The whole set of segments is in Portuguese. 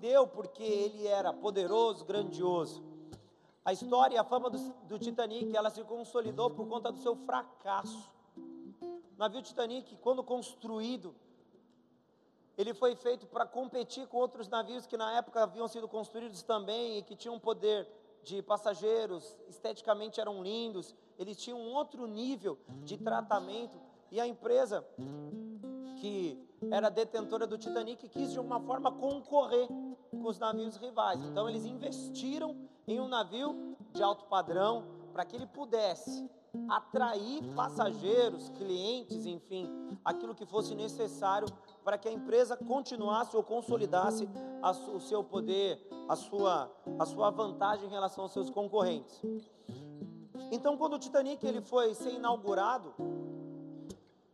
deu porque ele era poderoso, grandioso. A história e a fama do, do, Titanic, ela se consolidou por conta do seu fracasso. O navio Titanic, quando construído, ele foi feito para competir com outros navios que na época haviam sido construídos também e que tinham poder de passageiros, esteticamente eram lindos, eles tinham um outro nível de tratamento e a empresa que era detentora do Titanic quis de uma forma concorrer com os navios rivais. Então eles investiram em um navio de alto padrão para que ele pudesse atrair passageiros, clientes, enfim, aquilo que fosse necessário para que a empresa continuasse ou consolidasse a, o seu poder, a sua, a sua vantagem em relação aos seus concorrentes. Então, quando o Titanic ele foi ser inaugurado,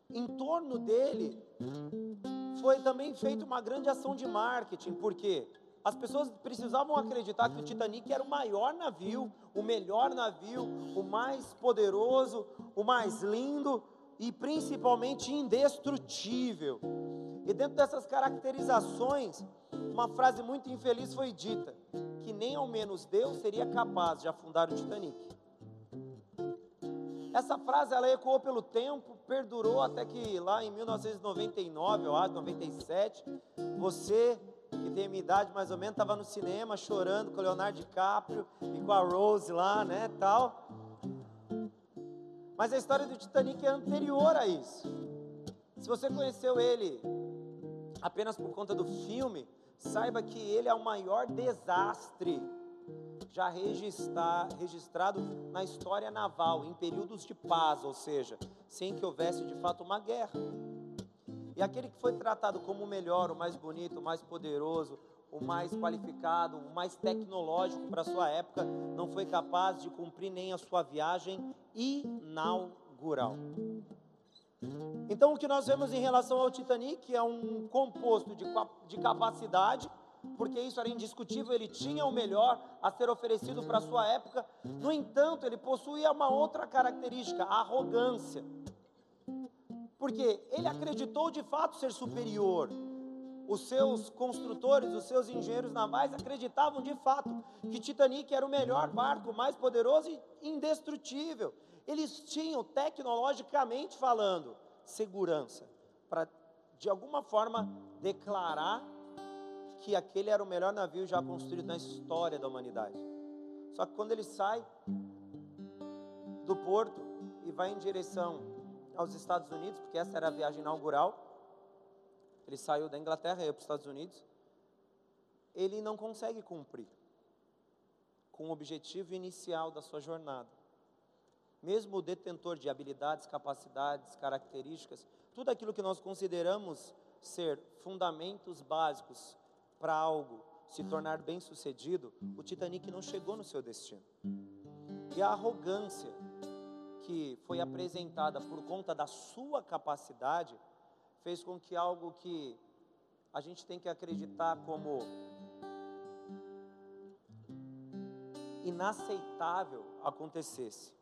em torno dele foi também feita uma grande ação de marketing, porque as pessoas precisavam acreditar que o Titanic era o maior navio, o melhor navio, o mais poderoso, o mais lindo e principalmente indestrutível. E dentro dessas caracterizações, uma frase muito infeliz foi dita: que nem ao menos Deus seria capaz de afundar o Titanic. Essa frase ela ecoou pelo tempo, perdurou até que lá em 1999, eu acho, 97, você que tem a minha idade mais ou menos, estava no cinema chorando com o Leonardo DiCaprio e com a Rose lá, né, tal. Mas a história do Titanic é anterior a isso. Se você conheceu ele apenas por conta do filme, saiba que ele é o maior desastre já registrado na história naval, em períodos de paz, ou seja, sem que houvesse de fato uma guerra. E aquele que foi tratado como o melhor, o mais bonito, o mais poderoso, o mais qualificado, o mais tecnológico para sua época, não foi capaz de cumprir nem a sua viagem inaugural. Então, o que nós vemos em relação ao Titanic é um composto de, de capacidade, porque isso era indiscutível, ele tinha o melhor a ser oferecido para sua época. No entanto, ele possuía uma outra característica, a arrogância porque ele acreditou de fato ser superior. Os seus construtores, os seus engenheiros navais acreditavam de fato que Titanic era o melhor barco, mais poderoso e indestrutível. Eles tinham, tecnologicamente falando, segurança para, de alguma forma, declarar que aquele era o melhor navio já construído na história da humanidade. Só que quando ele sai do porto e vai em direção aos Estados Unidos, porque essa era a viagem inaugural. Ele saiu da Inglaterra e para os Estados Unidos. Ele não consegue cumprir com o objetivo inicial da sua jornada. Mesmo o detentor de habilidades, capacidades, características, tudo aquilo que nós consideramos ser fundamentos básicos para algo se tornar bem-sucedido, o Titanic não chegou no seu destino. E a arrogância que foi apresentada por conta da sua capacidade, fez com que algo que a gente tem que acreditar como inaceitável acontecesse.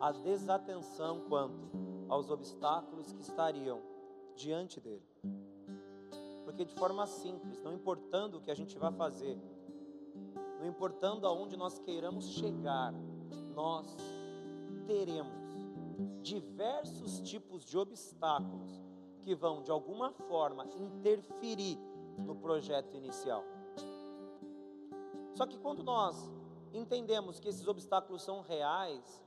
A desatenção quanto aos obstáculos que estariam diante dele. Porque de forma simples, não importando o que a gente vai fazer, não importando aonde nós queiramos chegar, nós teremos diversos tipos de obstáculos que vão, de alguma forma, interferir no projeto inicial. Só que quando nós entendemos que esses obstáculos são reais,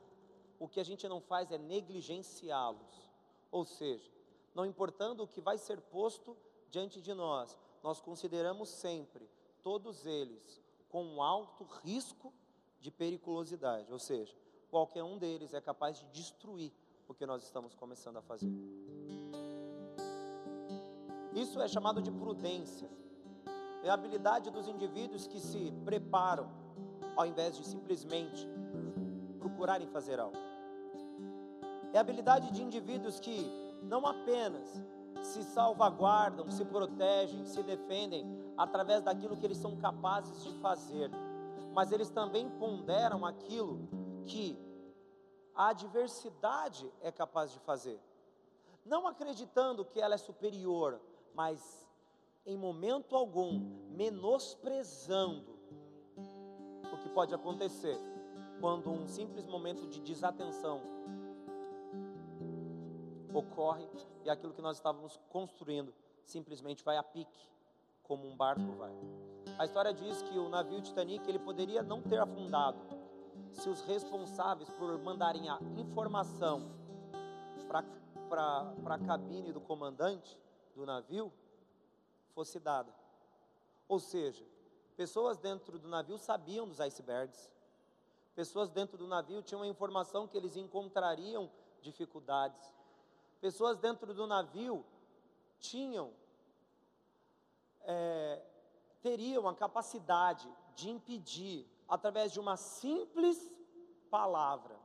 o que a gente não faz é negligenciá-los. Ou seja, não importando o que vai ser posto diante de nós, nós consideramos sempre todos eles com um alto risco de periculosidade, ou seja, qualquer um deles é capaz de destruir o que nós estamos começando a fazer. Isso é chamado de prudência. É a habilidade dos indivíduos que se preparam ao invés de simplesmente procurarem fazer algo. É a habilidade de indivíduos que não apenas se salvaguardam, se protegem, se defendem através daquilo que eles são capazes de fazer, mas eles também ponderam aquilo que a adversidade é capaz de fazer. Não acreditando que ela é superior, mas em momento algum, menosprezando o que pode acontecer quando um simples momento de desatenção ocorre e aquilo que nós estávamos construindo simplesmente vai a pique, como um barco vai. A história diz que o navio Titanic ele poderia não ter afundado se os responsáveis por mandarem a informação para a cabine do comandante do navio fosse dada. Ou seja, pessoas dentro do navio sabiam dos icebergs, pessoas dentro do navio tinham a informação que eles encontrariam dificuldades, pessoas dentro do navio tinham, é, teriam a capacidade de impedir, através de uma simples palavra,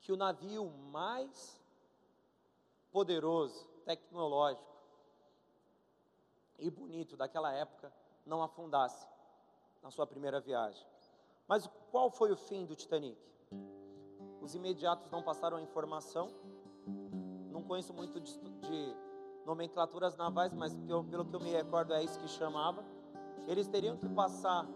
que o navio mais poderoso, tecnológico e bonito daquela época não afundasse na sua primeira viagem. Mas qual foi o fim do Titanic? Os imediatos não passaram a informação. Não conheço muito de, de nomenclaturas navais, mas pelo, que eu me recordo é isso que chamava. Eles teriam que passar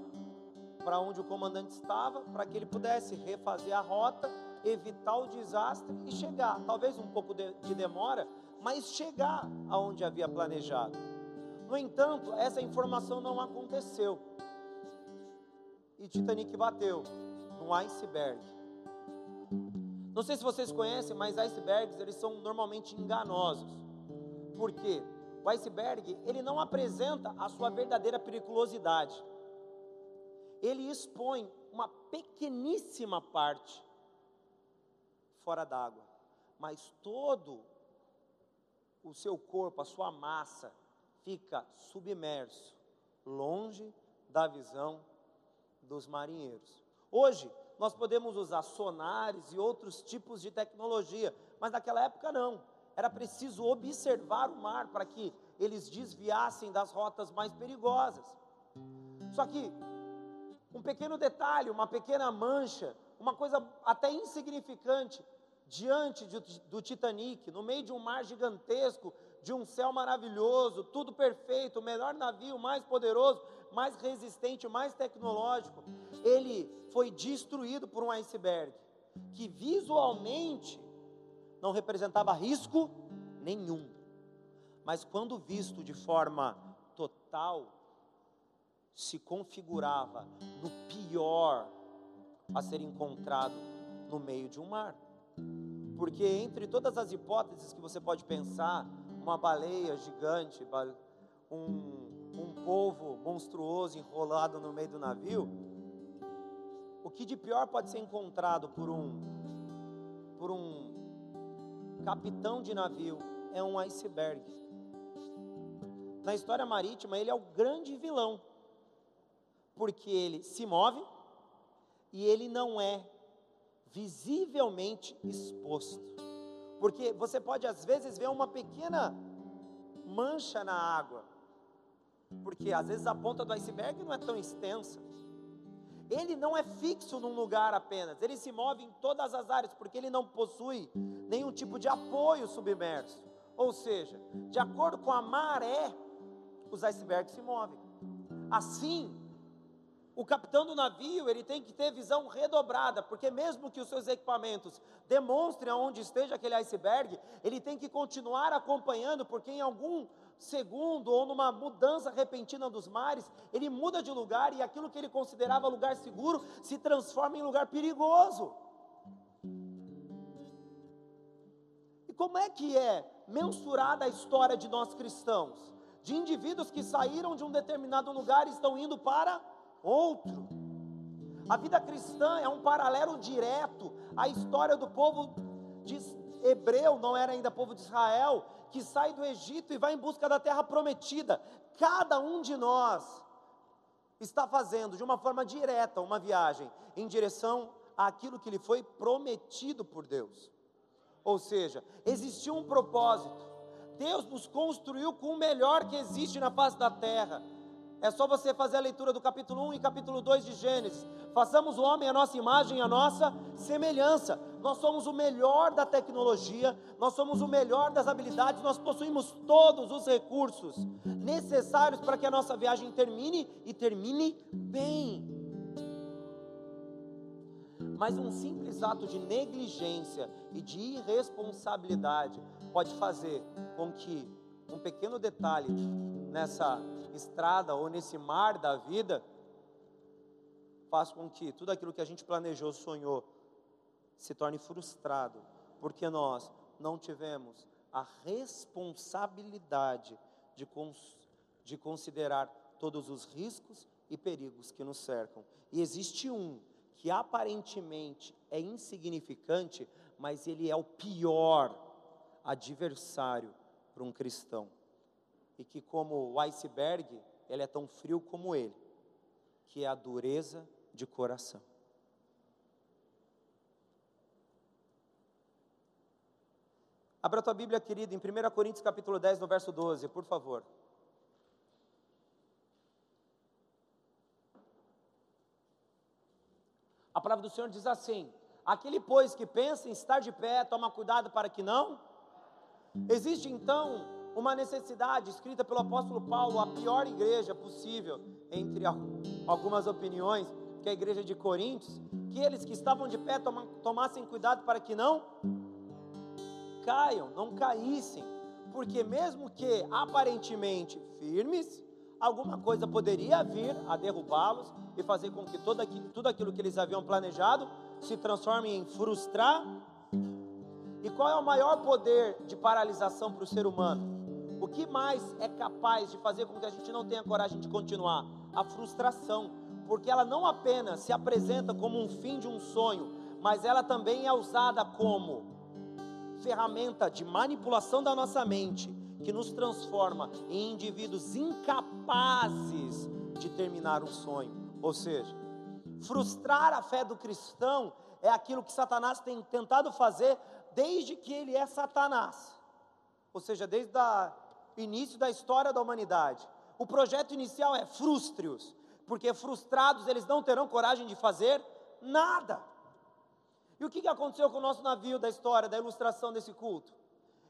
para onde o comandante estava, para que ele pudesse refazer a rota, evitar o desastre e chegar. Talvez um pouco de, de demora, mas chegar aonde havia planejado. No entanto, essa informação não aconteceu. E Titanic bateu num iceberg. Não sei se vocês conhecem, mas icebergs eles são normalmente enganosos. Por quê? O iceberg, ele não apresenta a sua verdadeira periculosidade. Ele expõe uma pequeníssima parte fora d'água, mas todo o seu corpo, a sua massa, fica submerso, longe da visão dos marinheiros. Hoje, nós podemos usar sonares e outros tipos de tecnologia, mas naquela época não. Era preciso observar o mar para que eles desviassem das rotas mais perigosas. Só que um pequeno detalhe, uma pequena mancha, uma coisa até insignificante, diante de, do Titanic, no meio de um mar gigantesco, de um céu maravilhoso, tudo perfeito, o melhor navio, mais poderoso, mais resistente, mais tecnológico, ele foi destruído por um iceberg que visualmente não representava risco nenhum, mas quando visto de forma total, se configurava no pior a ser encontrado no meio de um mar. Porque entre todas as hipóteses que você pode pensar, uma baleia gigante, um, um povo monstruoso enrolado no meio do navio, o que de pior pode ser encontrado por um, por um capitão de navio é um iceberg. Na história marítima, ele é o grande vilão, porque ele se move e ele não é visivelmente exposto. Porque você pode às vezes ver uma pequena mancha na água, porque às vezes a ponta do iceberg não é tão extensa. Ele não é fixo num lugar apenas, ele se move em todas as áreas, porque ele não possui nenhum tipo de apoio submerso. Ou seja, de acordo com a maré, os icebergs se movem. Assim, o capitão do navio, ele tem que ter visão redobrada, porque mesmo que os seus equipamentos demonstrem aonde esteja aquele iceberg, ele tem que continuar acompanhando, porque em algum segundo ou numa mudança repentina dos mares, ele muda de lugar e aquilo que ele considerava lugar seguro se transforma em lugar perigoso. E como é que é mensurada a história de nós cristãos? De indivíduos que saíram de um determinado lugar e estão indo para outro. A vida cristã é um paralelo direto à história do povo de hebreu, não era ainda povo de Israel, que sai do Egito e vai em busca da terra prometida. Cada um de nós está fazendo de uma forma direta uma viagem em direção àquilo que lhe foi prometido por Deus. Ou seja, existiu um propósito. Deus nos construiu com o melhor que existe na face da terra É só você fazer a leitura do capítulo 1 e capítulo 2 de Gênesis. Façamos o homem a nossa imagem e a nossa semelhança. Nós somos o melhor da tecnologia, nós somos o melhor das habilidades, nós possuímos todos os recursos necessários para que a nossa viagem termine e termine bem. Mas um simples ato de negligência e de irresponsabilidade pode fazer com que um pequeno detalhe nessa estrada ou nesse mar da vida faça com que tudo aquilo que a gente planejou, sonhou, se torne frustrado, porque nós não tivemos a responsabilidade de, cons de considerar todos os riscos e perigos que nos cercam. E existe um que aparentemente é insignificante, mas ele é o pior adversário para um cristão. E que, como o iceberg, ele é tão frio como ele, que é a dureza de coração. Abra tua Bíblia, querida, em 1 Coríntios capítulo 10, no verso 12, por favor. A palavra do Senhor diz assim: Aquele, pois, que pensa em estar de pé, toma cuidado para que não. Existe então uma necessidade escrita pelo apóstolo Paulo, a pior igreja possível, entre algumas opiniões, que é a igreja de Coríntios, que eles que estavam de pé tomassem cuidado para que não caiam, não caíssem, porque mesmo que aparentemente firmes, alguma coisa poderia vir a derrubá-los e fazer com que todo aqui, tudo aquilo que eles haviam planejado se transforme em frustrar. E qual é o maior poder de paralisação para o ser humano? O que mais é capaz de fazer com que a gente não tenha coragem de continuar? A frustração, porque ela não apenas se apresenta como um fim de um sonho, mas ela também é usada como ferramenta de manipulação da nossa mente que nos transforma em indivíduos incapazes de terminar um sonho. Ou seja, frustrar a fé do cristão é aquilo que Satanás tem tentado fazer desde que ele é Satanás. Ou seja, desde o início da história da humanidade. O projeto inicial é frustre-os, porque frustrados eles não terão coragem de fazer nada. E o que aconteceu com o nosso navio da história, da ilustração desse culto?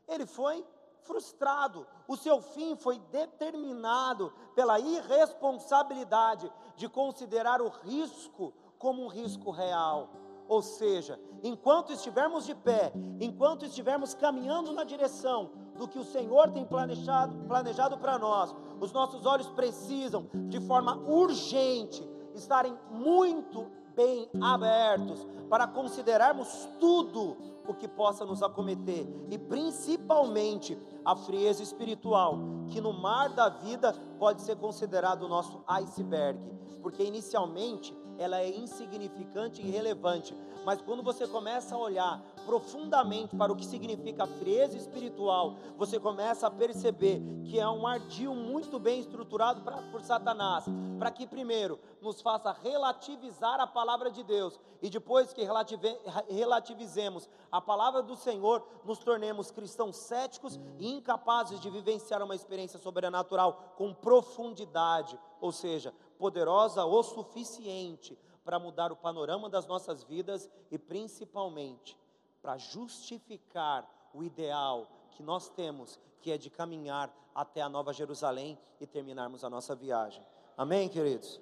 Ele foi frustrado, o seu fim foi determinado pela irresponsabilidade de considerar o risco como um risco real. Ou seja, enquanto estivermos de pé, enquanto estivermos caminhando na direção do que o Senhor tem planejado, planejado para nós, os nossos olhos precisam, de forma urgente, estarem muito bem abertos para considerarmos tudo o que possa nos acometer e principalmente a frieza espiritual, que no mar da vida pode ser considerado o nosso iceberg, porque inicialmente ela é insignificante e irrelevante, mas quando você começa a olhar profundamente para o que significa frieza espiritual, você começa a perceber que é um ardil muito bem estruturado pra, por Satanás, para que primeiro nos faça relativizar a palavra de Deus e depois que relative, relativizemos a palavra do Senhor, nos tornemos cristãos céticos e incapazes de vivenciar uma experiência sobrenatural com profundidade, ou seja, poderosa o suficiente para mudar o panorama das nossas vidas e principalmente para justificar o ideal que nós temos, que é de caminhar até a Nova Jerusalém e terminarmos a nossa viagem. Amém, queridos?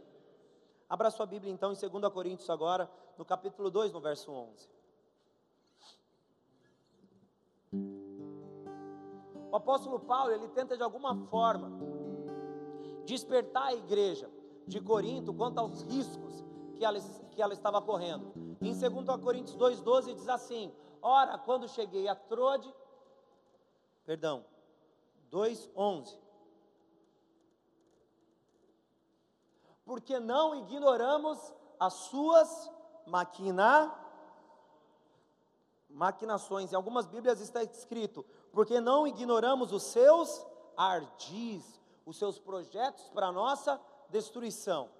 Abra sua Bíblia então em 2 Coríntios agora, no capítulo 2, no verso 11. O apóstolo Paulo, ele tenta de alguma forma despertar a igreja de Corinto quanto aos riscos que ela, que ela estava correndo. Em 2 Coríntios 2,12 diz assim: Ora, quando cheguei a Trode, perdão, 2,11. Porque não ignoramos as suas maquina, maquinações. Em algumas Bíblias está escrito: porque não ignoramos os seus ardis, os seus projetos para a nossa destruição.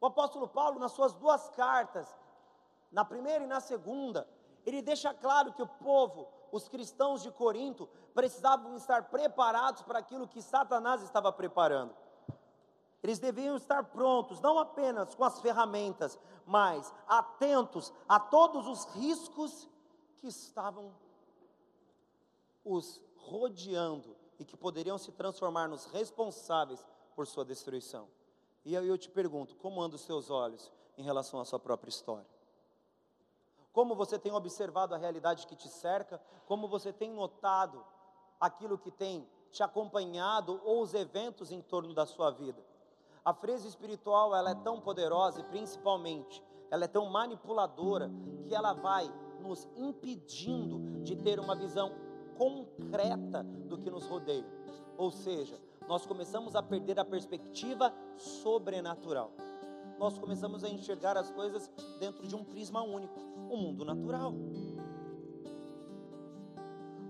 O apóstolo Paulo, nas suas duas cartas, na primeira e na segunda, ele deixa claro que o povo, os cristãos de Corinto, precisavam estar preparados para aquilo que Satanás estava preparando. Eles deviam estar prontos, não apenas com as ferramentas, mas atentos a todos os riscos que estavam os rodeando e que poderiam se transformar nos responsáveis por sua destruição. E aí eu te pergunto: como andam os seus olhos em relação à sua própria história? Como você tem observado a realidade que te cerca? Como você tem notado aquilo que tem te acompanhado ou os eventos em torno da sua vida? A frase espiritual, ela é tão poderosa e principalmente, ela é tão manipuladora que ela vai nos impedindo de ter uma visão concreta do que nos rodeia. Ou seja, nós começamos a perder a perspectiva sobrenatural. Nós começamos a enxergar as coisas dentro de um prisma único, o mundo natural.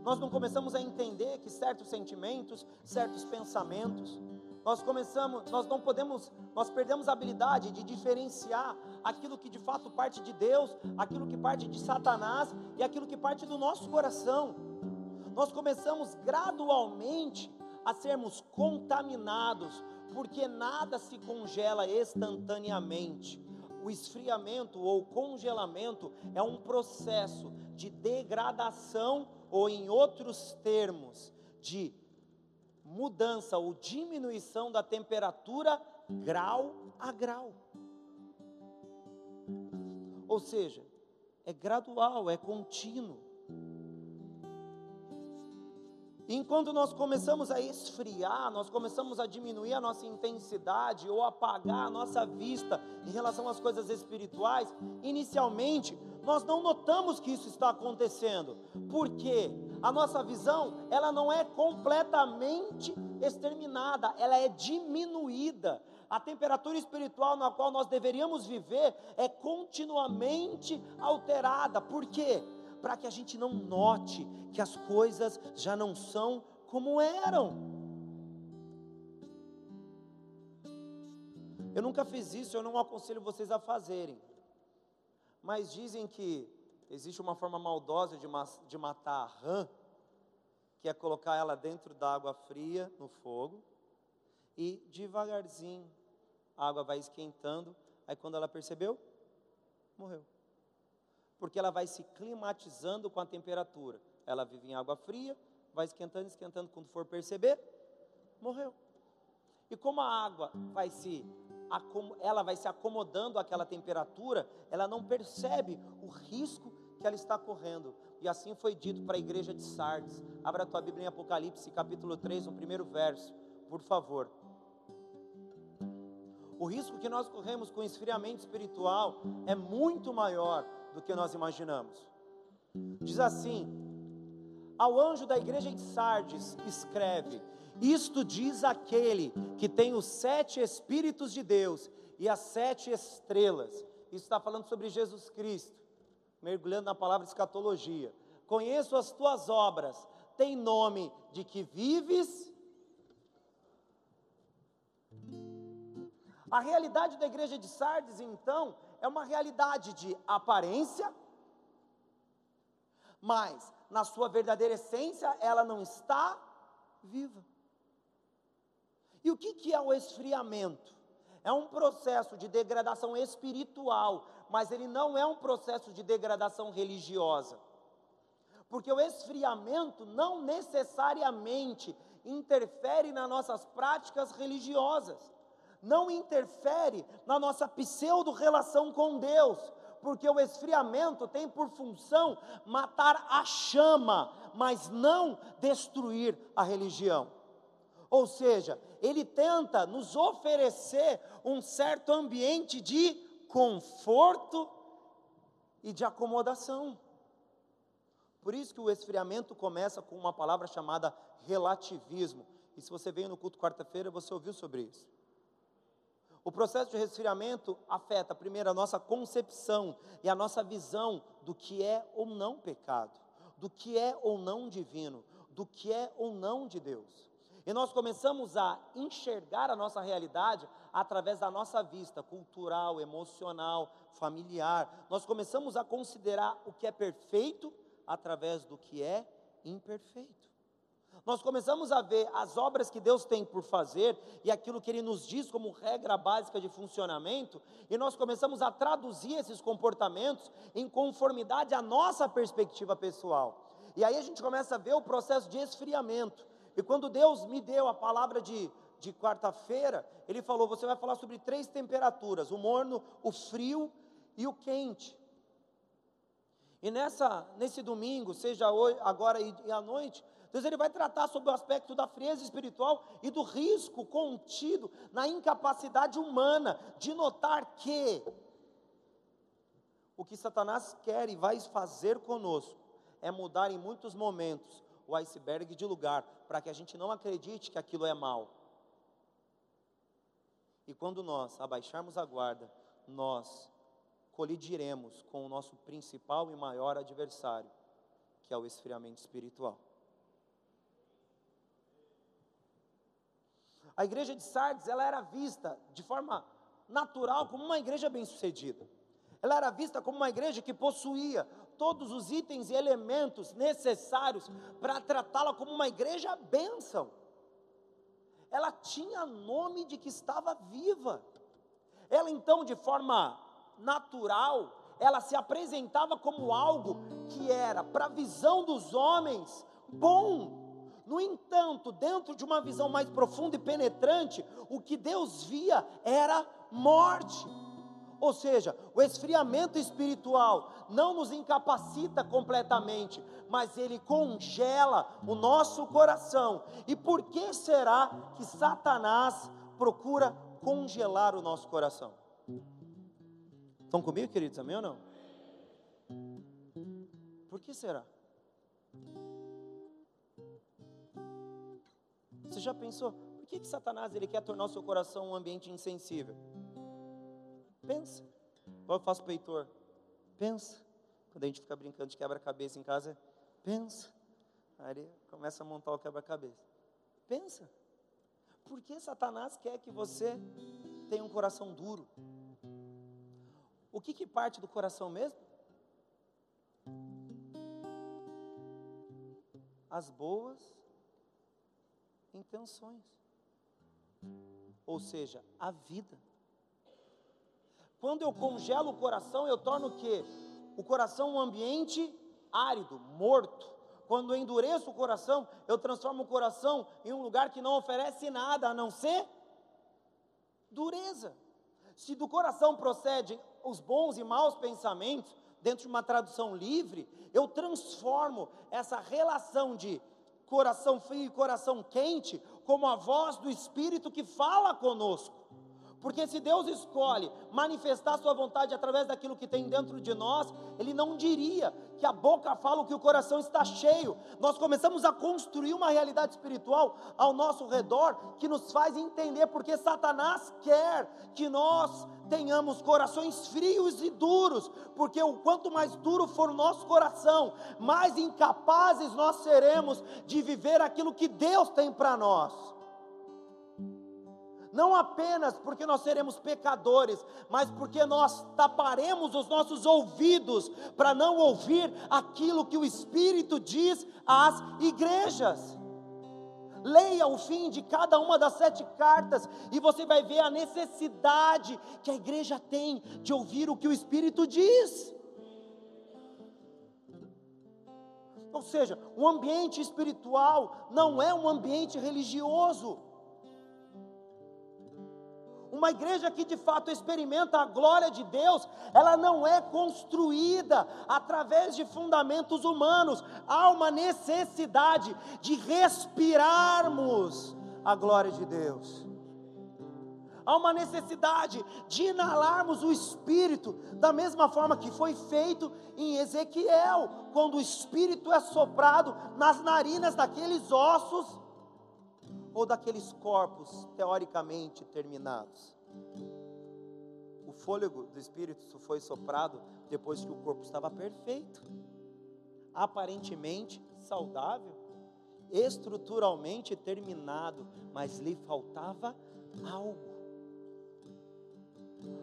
Nós não começamos a entender que certos sentimentos, certos pensamentos, nós começamos, nós não podemos, nós perdemos a habilidade de diferenciar aquilo que de fato parte de Deus, aquilo que parte de Satanás e aquilo que parte do nosso coração. Nós começamos gradualmente a sermos contaminados, porque nada se congela instantaneamente. O esfriamento ou congelamento é um processo de degradação, ou em outros termos, de mudança ou diminuição da temperatura grau a grau. Ou seja, é gradual, é contínuo. Enquanto nós começamos a esfriar, nós começamos a diminuir a nossa intensidade ou apagar a nossa vista em relação às coisas espirituais, inicialmente nós não notamos que isso está acontecendo. Por quê? a nossa visão, ela não é completamente exterminada, ela é diminuída. A temperatura espiritual na qual nós deveríamos viver é continuamente alterada. Por quê? Para que a gente não note que as coisas já não são como eram. Eu nunca fiz isso, eu não aconselho vocês a fazerem. Mas dizem que existe uma forma maldosa de, de matar a rã, que é colocar ela dentro da água fria no fogo e devagarzinho a água vai esquentando, aí quando ela percebeu, morreu. Porque ela vai se climatizando com a temperatura. Ela vive em água fria, vai esquentando, esquentando, quando for perceber, morreu. E como a água vai se ela vai se acomodando àquela temperatura, ela não percebe o risco que ela está correndo. E assim foi dito para a igreja de Sardes. Abra a tua Bíblia em Apocalipse, capítulo 3, no primeiro verso, por favor. O risco que nós corremos com esfriamento espiritual é muito maior do que nós imaginamos. Diz assim: Ao anjo da igreja de Sardes, escreve: Isto diz aquele que tem os sete Espíritos de Deus e as sete estrelas. Isso está falando sobre Jesus Cristo mergulhando na palavra escatologia. Conheço as tuas obras, tem nome de que vives. A realidade da igreja de Sardes, então, é uma realidade de aparência, mas na sua verdadeira essência ela não está viva. E o que, que é o esfriamento? É um processo de degradação espiritual, mas ele não é um processo de degradação religiosa. Porque o esfriamento não necessariamente interfere nas nossas práticas religiosas, não interfere na nossa pseudo-relação com Deus, porque o esfriamento tem por função matar a chama, mas não destruir a religião. Ou seja, ele tenta nos oferecer um certo ambiente de conforto e de acomodação. Por isso que o esfriamento começa com uma palavra chamada relativismo. E se você veio no culto quarta-feira, você ouviu sobre isso. O processo de resfriamento afeta primeiro a nossa concepção e a nossa visão do que é ou não pecado, do que é ou não divino, do que é ou não de Deus. E nós começamos a enxergar a nossa realidade através da nossa vista cultural, emocional, familiar. Nós começamos a considerar o que é perfeito através do que é imperfeito. Nós começamos a ver as obras que Deus tem por fazer e aquilo que Ele nos diz como regra básica de funcionamento, e nós começamos a traduzir esses comportamentos em conformidade à nossa perspectiva pessoal. E aí a gente começa a ver o processo de esfriamento. E quando Deus me deu a palavra de, de quarta-feira, Ele falou: você vai falar sobre três temperaturas: o morno, o frio e o quente. E nessa, nesse domingo, seja hoje, agora e, à noite, Deus ele vai tratar sobre o aspecto da frieza espiritual e do risco contido na incapacidade humana de notar que o que Satanás quer e vai fazer conosco é mudar em muitos momentos o iceberg de lugar, para que a gente não acredite que aquilo é mal. E quando nós abaixarmos a guarda, nós colidiremos com o nosso principal e maior adversário, que é o esfriamento espiritual. A igreja de Sardes, ela era vista de forma natural como uma igreja bem-sucedida. Ela era vista como uma igreja que possuía todos os itens e elementos necessários para tratá-la como uma igreja bênção. Ela tinha nome de que estava viva. Ela então, de forma natural, ela se apresentava como algo que era, para a visão dos homens, bom, no entanto, dentro de uma visão mais profunda e penetrante, o que Deus via era morte. Ou seja, o esfriamento espiritual não nos incapacita completamente, mas ele congela o nosso coração. E por que será que Satanás procura congelar o nosso coração? Estão comigo, queridos? Amém ou não? Por que será? Você já pensou? Por que, que Satanás ele quer tornar o seu coração um ambiente insensível? Pensa. Igual eu faço peitor. Pensa. Quando a gente fica brincando de quebra-cabeça em casa, pensa. Aí ele começa a montar o quebra-cabeça. Pensa. Por que Satanás quer que você tenha um coração duro? O que, que parte do coração mesmo? As boas intenções. Ou seja, a vida. Quando eu congelo o coração, eu torno o quê? O coração um ambiente árido, morto. Quando eu endureço o coração, eu transformo o coração em um lugar que não oferece nada a não ser dureza. Se do coração procedem os bons e maus pensamentos, dentro de uma tradução livre, eu transformo essa relação de coração frio e coração quente, como a voz do Espírito que fala conosco. Porque se Deus escolhe manifestar Sua vontade através daquilo que tem dentro de nós, Ele não diria que a boca fala o que o coração está cheio. Nós começamos a construir uma realidade espiritual ao nosso redor que nos faz entender porque Satanás quer que nós tenhamos corações frios e duros, porque o quanto mais duro for o nosso coração, mais incapazes nós seremos de viver aquilo que Deus tem para nós não apenas porque nós seremos pecadores, mas porque nós taparemos os nossos ouvidos para não ouvir aquilo que o Espírito diz às igrejas. Leia o fim de cada uma das sete cartas e você vai ver a necessidade que a igreja tem de ouvir o que o Espírito diz. Ou seja, o ambiente espiritual não é um ambiente religioso. Uma igreja que de fato experimenta a glória de Deus, ela não é construída através de fundamentos humanos. Há uma necessidade de respirarmos a glória de Deus. Há uma necessidade de inalarmos o Espírito, da mesma forma que foi feito em Ezequiel, quando o Espírito é soprado nas narinas daqueles ossos ou daqueles corpos teoricamente terminados. O fôlego do Espírito foi soprado depois que o corpo estava perfeito, aparentemente saudável, estruturalmente terminado, mas lhe faltava algo.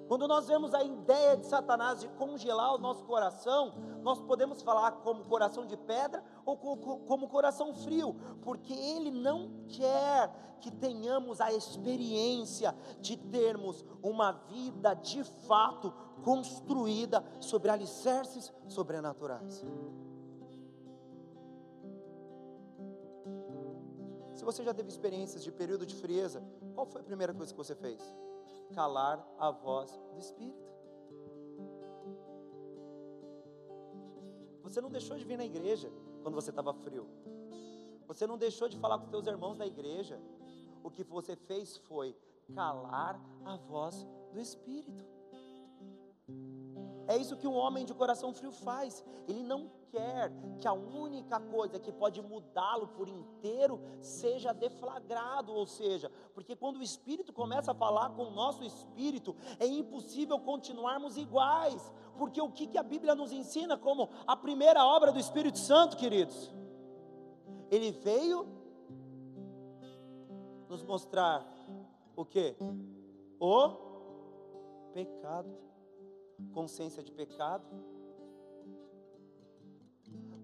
Quando nós vemos a ideia de Satanás de congelar o nosso coração, nós podemos falar como coração de pedra ou como coração frio, porque ele não quer que tenhamos a experiência de termos uma vida de fato construída sobre alicerces sobrenaturais. Se você já teve experiências de período de frieza, qual foi a primeira coisa que você fez? Calar a voz do Espírito. Você não deixou de vir na igreja quando você estava frio. Você não deixou de falar com seus irmãos da igreja. O que você fez foi calar a voz do Espírito. É isso que um homem de coração frio faz. Ele não quer que a única coisa que pode mudá-lo por inteiro seja deflagrado, ou seja, porque quando o Espírito começa a falar com o nosso espírito, é impossível continuarmos iguais. Porque o que, que a Bíblia nos ensina como a primeira obra do Espírito Santo, queridos? Ele veio nos mostrar o que? O pecado consciência de pecado.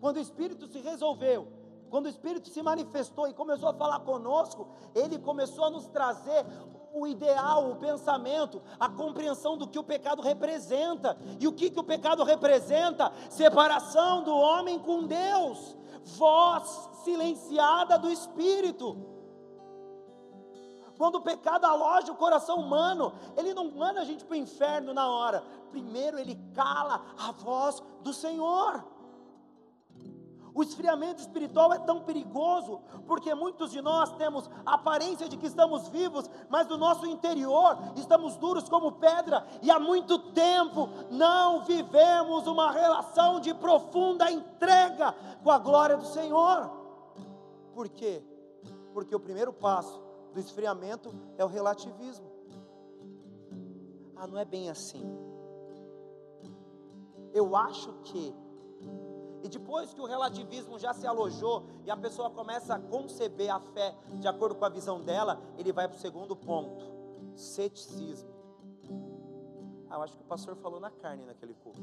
Quando o Espírito se resolveu, quando o Espírito se manifestou e começou a falar conosco, ele começou a nos trazer o ideal, o pensamento, a compreensão do que o pecado representa. E o que, que o pecado representa? Separação do homem com Deus, voz silenciada do Espírito. Quando o pecado aloja o coração humano, ele não manda a gente para o inferno na hora. Primeiro ele cala a voz do Senhor. O esfriamento espiritual é tão perigoso, porque muitos de nós temos a aparência de que estamos vivos, mas no nosso interior estamos duros como pedra, e há muito tempo não vivemos uma relação de profunda entrega com a glória do Senhor. Por quê? Porque o primeiro passo do esfriamento é o relativismo. Ah, não é bem assim. Eu acho que. E depois que o relativismo já se alojou e a pessoa começa a conceber a fé de acordo com a visão dela, ele vai para o segundo ponto: ceticismo. Ah, eu acho que o pastor falou na carne naquele culto.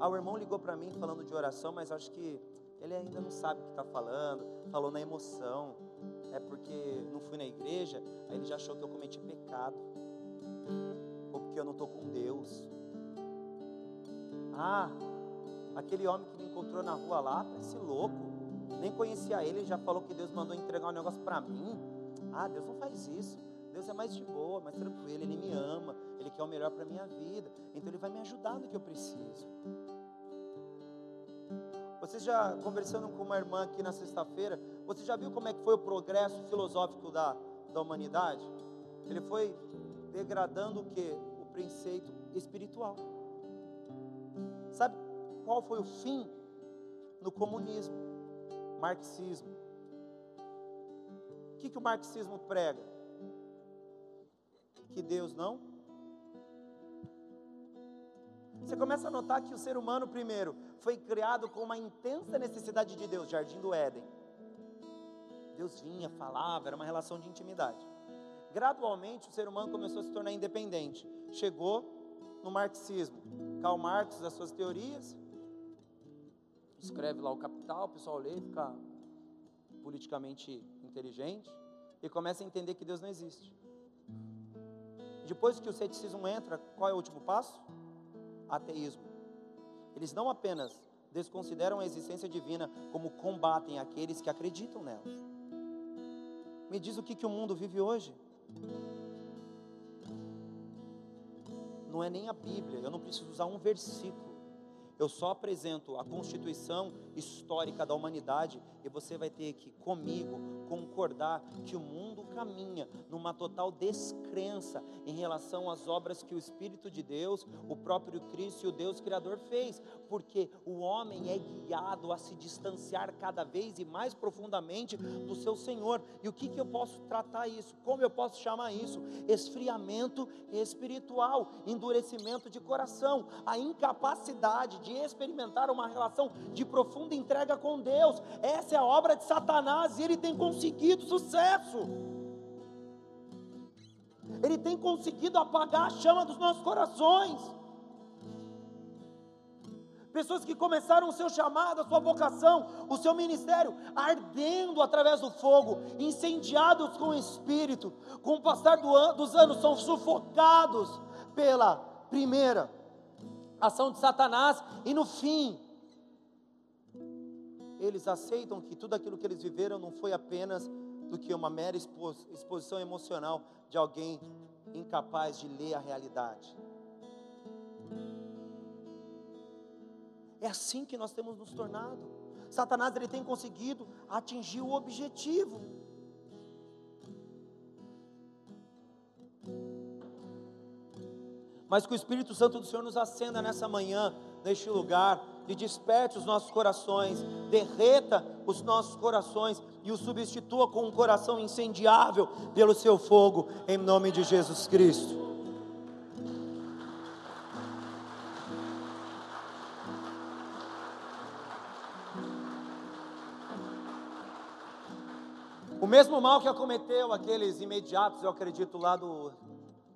Ah, o irmão ligou para mim falando de oração, mas acho que ele ainda não sabe o que está falando, falou na emoção é porque não fui na igreja, aí ele já achou que eu cometi pecado, ou porque eu não estou com Deus. Ah, aquele homem que me encontrou na rua lá, parece louco, nem conhecia ele, já falou que Deus mandou entregar um negócio para mim. Ah, Deus não faz isso. Deus é mais de boa, mais tranquilo, Ele me ama, Ele quer o melhor para minha vida, então Ele vai me ajudar no que eu preciso. Você já conversando com uma irmã aqui na sexta-feira, você já viu como é que foi o progresso filosófico da, da humanidade? Ele foi degradando o que? O preceito espiritual. Sabe qual foi o fim? No comunismo, marxismo. O que, que o marxismo prega? Que Deus não você começa a notar que o ser humano, primeiro, foi criado com uma intensa necessidade de Deus, jardim do Éden. Deus vinha, falava, era uma relação de intimidade. Gradualmente, o ser humano começou a se tornar independente. Chegou no marxismo. Karl Marx, as suas teorias, escreve lá o Capital, o pessoal lê, fica politicamente inteligente e começa a entender que Deus não existe. Depois que o ceticismo entra, qual é o último passo? ateísmo. Eles não apenas desconsideram a existência divina, como combatem aqueles que acreditam nela. Me diz o que, que o mundo vive hoje. Não é nem a Bíblia, eu não preciso usar um versículo. Eu só apresento a constituição histórica da humanidade e você vai ter que, comigo, concordar que o mundo caminha numa total descrença em relação às obras que o Espírito de Deus, o próprio Cristo e o Deus Criador fez, porque o homem é guiado a se distanciar cada vez e mais profundamente do seu Senhor. E o que, que eu posso tratar isso? Como eu posso chamar isso? Esfriamento espiritual, endurecimento de coração, a incapacidade de experimentar uma relação de profunda entrega com Deus. Essa é a obra de Satanás e ele tem conseguido sucesso. ele tem conseguido apagar a chama dos nossos corações. Pessoas que começaram o seu chamado, a sua vocação, o seu ministério, ardendo através do fogo, incendiados com o Espírito, com o passar do an dos anos, são sufocados pela primeira ação de Satanás, e no fim, eles aceitam que tudo aquilo que eles viveram não foi apenas do que uma mera exposição emocional de alguém incapaz de ler a realidade. É assim que nós temos nos tornado. Satanás ele tem conseguido atingir o objetivo. Mas que o Espírito Santo do Senhor nos acenda nessa manhã, neste lugar, e desperte os nossos corações, derreta os nossos corações e o substitua com um coração incendiável pelo seu fogo, em nome de Jesus Cristo. O mesmo mal que acometeu aqueles imediatos, eu acredito, lá do,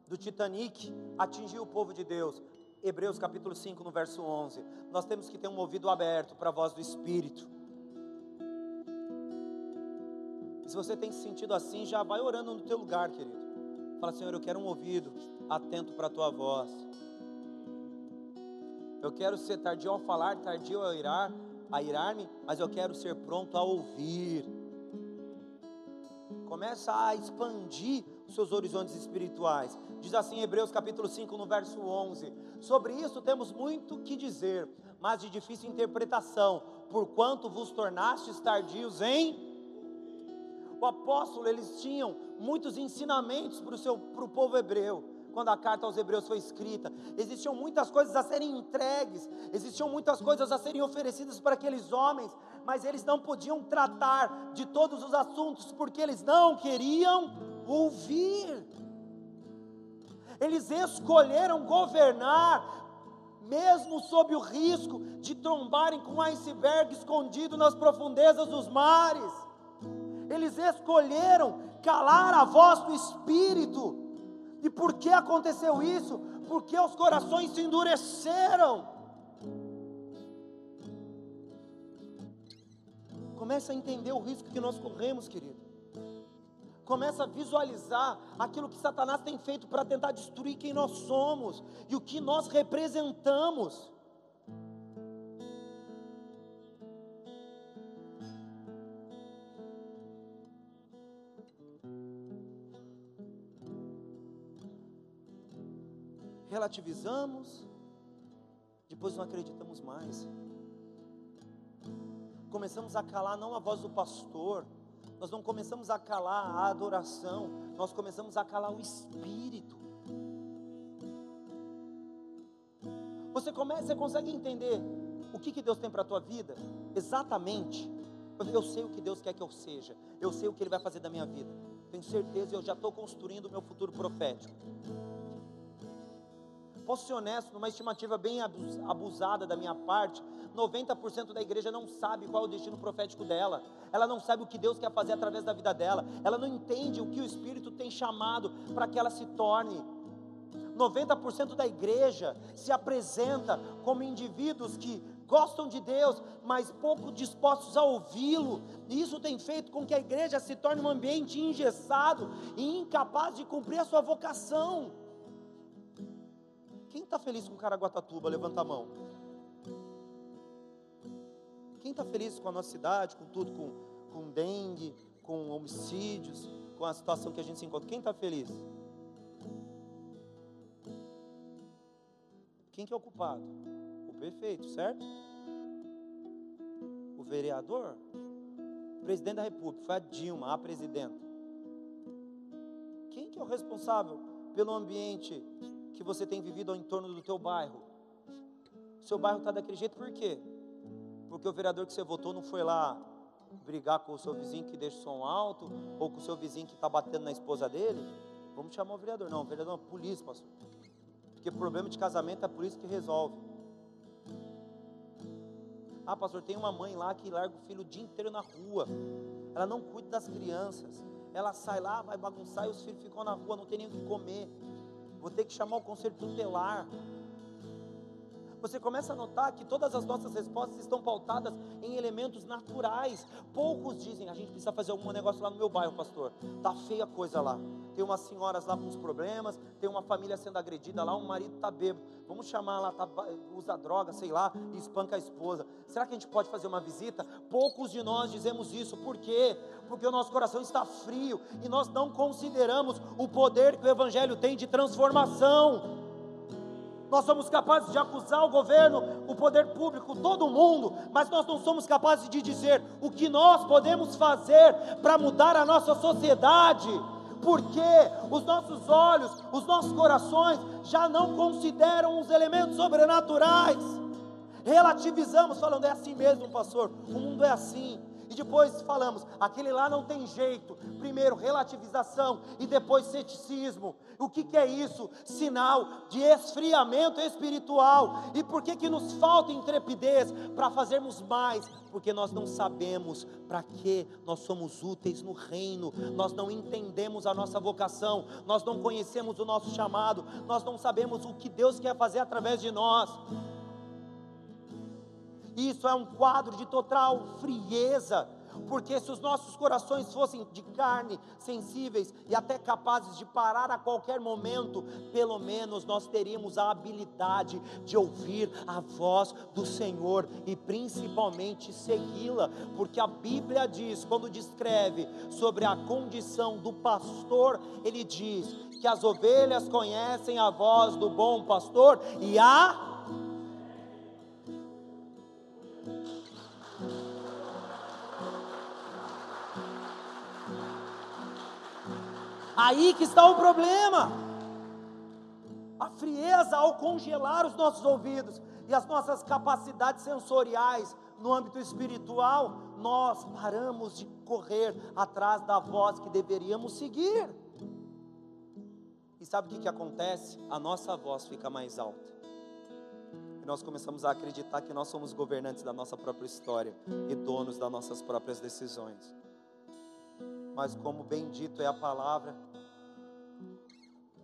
do Titanic, atingiu o povo de Deus. Hebreus capítulo 5, no verso 11. Nós temos que ter um ouvido aberto para a voz do Espírito. Se você tem se sentido assim, já vai orando no teu lugar, querido. Fala, Senhor, eu quero um ouvido atento para a tua voz. Eu quero ser tardio ao falar, tardio a irar, a irar-me, mas eu quero ser pronto a ouvir começa a expandir os seus horizontes espirituais. Diz assim Hebreus capítulo 5, no verso 11: Sobre isso temos muito que dizer, mas de difícil interpretação, porquanto vos tornastes tardios em. O apóstolo, eles tinham muitos ensinamentos para o, seu, para o povo hebreu quando a carta aos Hebreus foi escrita. Existiam muitas coisas a serem entregues, existiam muitas coisas a serem oferecidas para aqueles homens, mas eles não podiam tratar de todos os assuntos porque eles não queriam ouvir. Eles escolheram governar, mesmo sob o risco de trombarem com um iceberg escondido nas profundezas dos mares. Eles escolheram calar a voz do Espírito e por que aconteceu isso? Porque os corações se endureceram. Começa a entender o risco que nós corremos, querido. Começa a visualizar aquilo que Satanás tem feito para tentar destruir quem nós somos e o que nós representamos. relativizamos, depois não acreditamos mais. Começamos a calar não a voz do pastor, nós não começamos a calar a adoração, nós começamos a calar o espírito. Você começa, você consegue entender o que, que Deus tem para a tua vida? Exatamente. Eu sei o que Deus quer que eu seja. Eu sei o que Ele vai fazer da minha vida. Tenho certeza, eu já estou construindo o meu futuro profético posso ser honesto, numa estimativa bem abusada da minha parte, 90% da igreja não sabe qual é o destino profético dela, ela não sabe o que Deus quer fazer através da vida dela, ela não entende o que o Espírito tem chamado para que ela se torne. 90% da igreja se apresenta como indivíduos que gostam de Deus, mas pouco dispostos a ouvi-lo. E isso tem feito com que a igreja se torne um ambiente engessado e incapaz de cumprir a sua vocação. Quem está feliz com Caraguatatuba? Levanta a mão. Quem está feliz com a nossa cidade, com tudo, com, com dengue, com homicídios, com a situação que a gente se encontra? Quem está feliz? Quem que é o culpado? O prefeito, certo? O vereador? O presidente da república, foi a Dilma, a presidenta. Quem que é o responsável pelo ambiente que você tem vivido ao entorno do teu bairro. Seu bairro está daquele jeito por quê? Porque o vereador que você votou não foi lá brigar com o seu vizinho que deixa o som alto, ou com o seu vizinho que está batendo na esposa dele. Vamos chamar o vereador. Não, o vereador é polícia, pastor. Porque problema de casamento é a polícia que resolve. Ah, pastor, tem uma mãe lá que larga o filho o dia inteiro na rua. Ela não cuida das crianças. ela sai lá, vai bagunçar e os filhos ficam na rua, não tem nem o que comer. Vou ter que chamar o conselho tutelar você começa a notar que todas as nossas respostas estão pautadas em elementos naturais. Poucos dizem, a gente precisa fazer algum negócio lá no meu bairro, pastor. Tá feia a coisa lá. Tem umas senhoras lá com uns problemas, tem uma família sendo agredida lá, um marido tá bêbado. Vamos chamar lá, tá, usa droga, sei lá, e espanca a esposa. Será que a gente pode fazer uma visita? Poucos de nós dizemos isso. Por quê? Porque o nosso coração está frio e nós não consideramos o poder que o evangelho tem de transformação nós somos capazes de acusar o governo, o poder público, todo mundo, mas nós não somos capazes de dizer o que nós podemos fazer para mudar a nossa sociedade, porque os nossos olhos, os nossos corações já não consideram os elementos sobrenaturais. Relativizamos, falando, é assim mesmo, pastor, o mundo é assim. E depois falamos, aquele lá não tem jeito. Primeiro, relativização e depois ceticismo. O que, que é isso? Sinal de esfriamento espiritual. E por que, que nos falta intrepidez para fazermos mais? Porque nós não sabemos para que nós somos úteis no reino, nós não entendemos a nossa vocação, nós não conhecemos o nosso chamado, nós não sabemos o que Deus quer fazer através de nós. Isso é um quadro de total frieza, porque se os nossos corações fossem de carne, sensíveis e até capazes de parar a qualquer momento, pelo menos nós teríamos a habilidade de ouvir a voz do Senhor e principalmente segui-la, porque a Bíblia diz, quando descreve sobre a condição do pastor, ele diz que as ovelhas conhecem a voz do bom pastor e a Aí que está o problema. A frieza ao congelar os nossos ouvidos e as nossas capacidades sensoriais no âmbito espiritual, nós paramos de correr atrás da voz que deveríamos seguir. E sabe o que, que acontece? A nossa voz fica mais alta. E nós começamos a acreditar que nós somos governantes da nossa própria história e donos das nossas próprias decisões. Mas, como bendito é a palavra,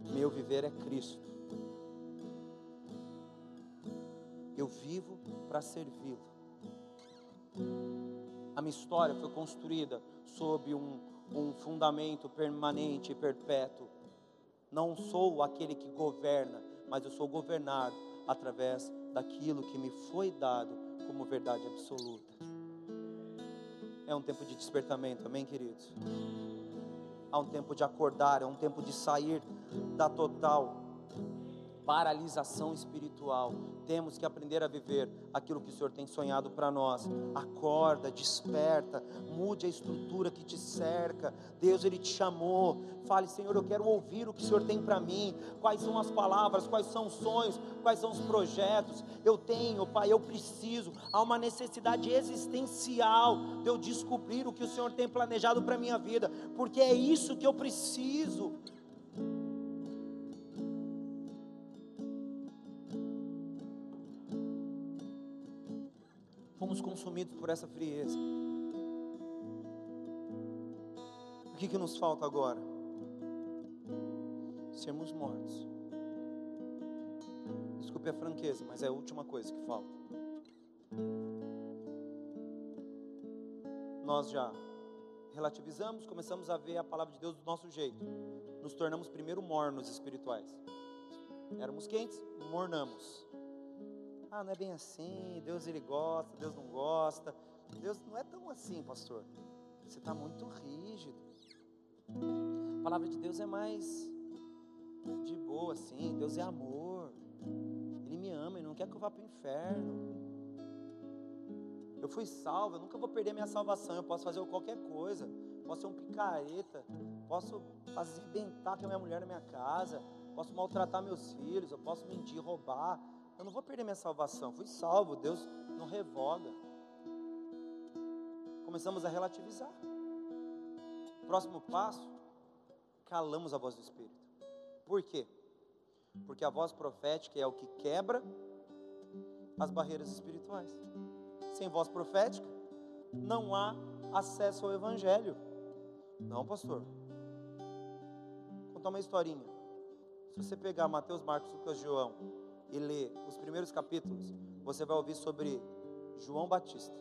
meu viver é Cristo. Eu vivo para servi-lo. A minha história foi construída sob um, um fundamento permanente e perpétuo. Não sou aquele que governa, mas eu sou governado através daquilo que me foi dado como verdade absoluta. É um tempo de despertamento, amém, queridos? há um tempo de acordar, é um tempo de sair da total paralisação espiritual. Temos que aprender a viver aquilo que o Senhor tem sonhado para nós. Acorda, desperta, mude a estrutura que te cerca. Deus ele te chamou. Fale, Senhor, eu quero ouvir o que o Senhor tem para mim. Quais são as palavras, quais são os sonhos, quais são os projetos. Eu tenho, Pai, eu preciso. Há uma necessidade existencial de eu descobrir o que o Senhor tem planejado para minha vida, porque é isso que eu preciso. Consumidos por essa frieza. O que, que nos falta agora? Sermos mortos. Desculpe a franqueza, mas é a última coisa que falta. Nós já relativizamos, começamos a ver a palavra de Deus do nosso jeito. Nos tornamos primeiro mornos espirituais. Éramos quentes, mornamos. Ah, não é bem assim, Deus ele gosta, Deus não gosta. Deus não é tão assim, pastor. Você está muito rígido. A palavra de Deus é mais de boa, assim. Deus é amor. Ele me ama, Ele não quer que eu vá para o inferno. Eu fui salvo, eu nunca vou perder minha salvação. Eu posso fazer qualquer coisa. Posso ser um picareta. Posso fazer bentar com a minha mulher na minha casa. Posso maltratar meus filhos. Eu posso mentir, roubar. Eu não vou perder minha salvação. Fui salvo. Deus não revoga. Começamos a relativizar. Próximo passo, calamos a voz do Espírito. Por quê? Porque a voz profética é o que quebra as barreiras espirituais. Sem voz profética, não há acesso ao Evangelho. Não, pastor. Vou contar uma historinha. Se você pegar Mateus, Marcos, Lucas, João e ler os primeiros capítulos, você vai ouvir sobre João Batista.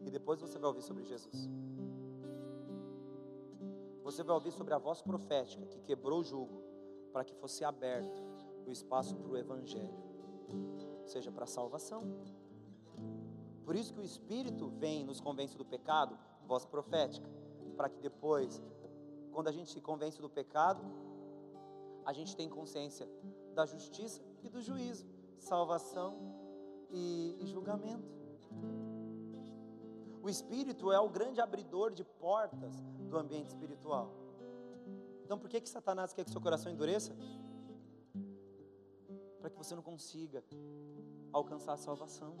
E depois você vai ouvir sobre Jesus. Você vai ouvir sobre a voz profética que quebrou o jugo para que fosse aberto o espaço para o Evangelho, seja para a salvação. Por isso que o Espírito vem e nos convence do pecado, voz profética, para que depois, quando a gente se convence do pecado, a gente tem consciência da justiça e do juízo, salvação e, julgamento. O Espírito é o grande abridor de portas do ambiente espiritual. Então, por que que Satanás quer que seu coração endureça? Para que você não consiga alcançar a salvação.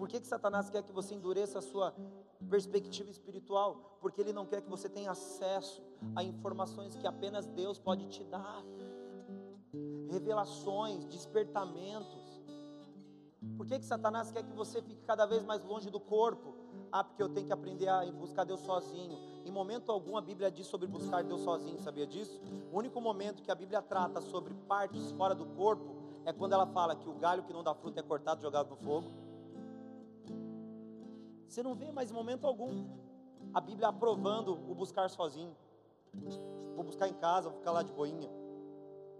Por que, que Satanás quer que você endureça a sua perspectiva espiritual? Porque ele não quer que você tenha acesso a informações que apenas Deus pode te dar revelações, despertamentos. Por que, que Satanás quer que você fique cada vez mais longe do corpo? Ah, porque eu tenho que aprender a buscar Deus sozinho. Em momento algum a Bíblia diz sobre buscar Deus sozinho, sabia disso? O único momento que a Bíblia trata sobre partes fora do corpo é quando ela fala que o galho que não dá fruto é cortado e jogado no fogo. Você não vê mais em momento algum a Bíblia aprovando o buscar sozinho. Vou buscar em casa, vou ficar lá de boinha.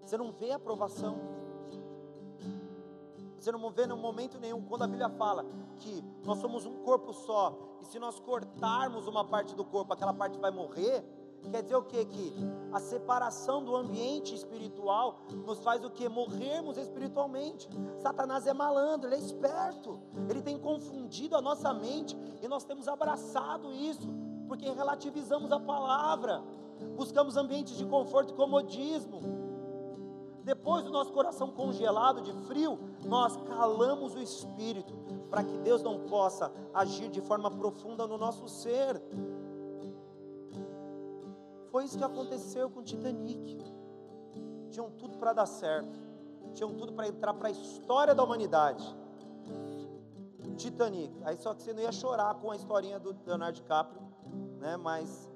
Você não vê aprovação. Você não vê no momento nenhum quando a Bíblia fala que nós somos um corpo só e se nós cortarmos uma parte do corpo, aquela parte vai morrer. Quer dizer o que? Que a separação do ambiente espiritual nos faz o que? Morrermos espiritualmente. Satanás é malandro, ele é esperto, ele tem confundido a nossa mente e nós temos abraçado isso, porque relativizamos a palavra, buscamos ambientes de conforto e comodismo. Depois do nosso coração congelado de frio, nós calamos o espírito, para que Deus não possa agir de forma profunda no nosso ser. Foi isso que aconteceu com o Titanic. Tinham tudo para dar certo, tinham tudo para entrar para a história da humanidade. Titanic. Aí só que você não ia chorar com a historinha do Leonardo DiCaprio, né? Mas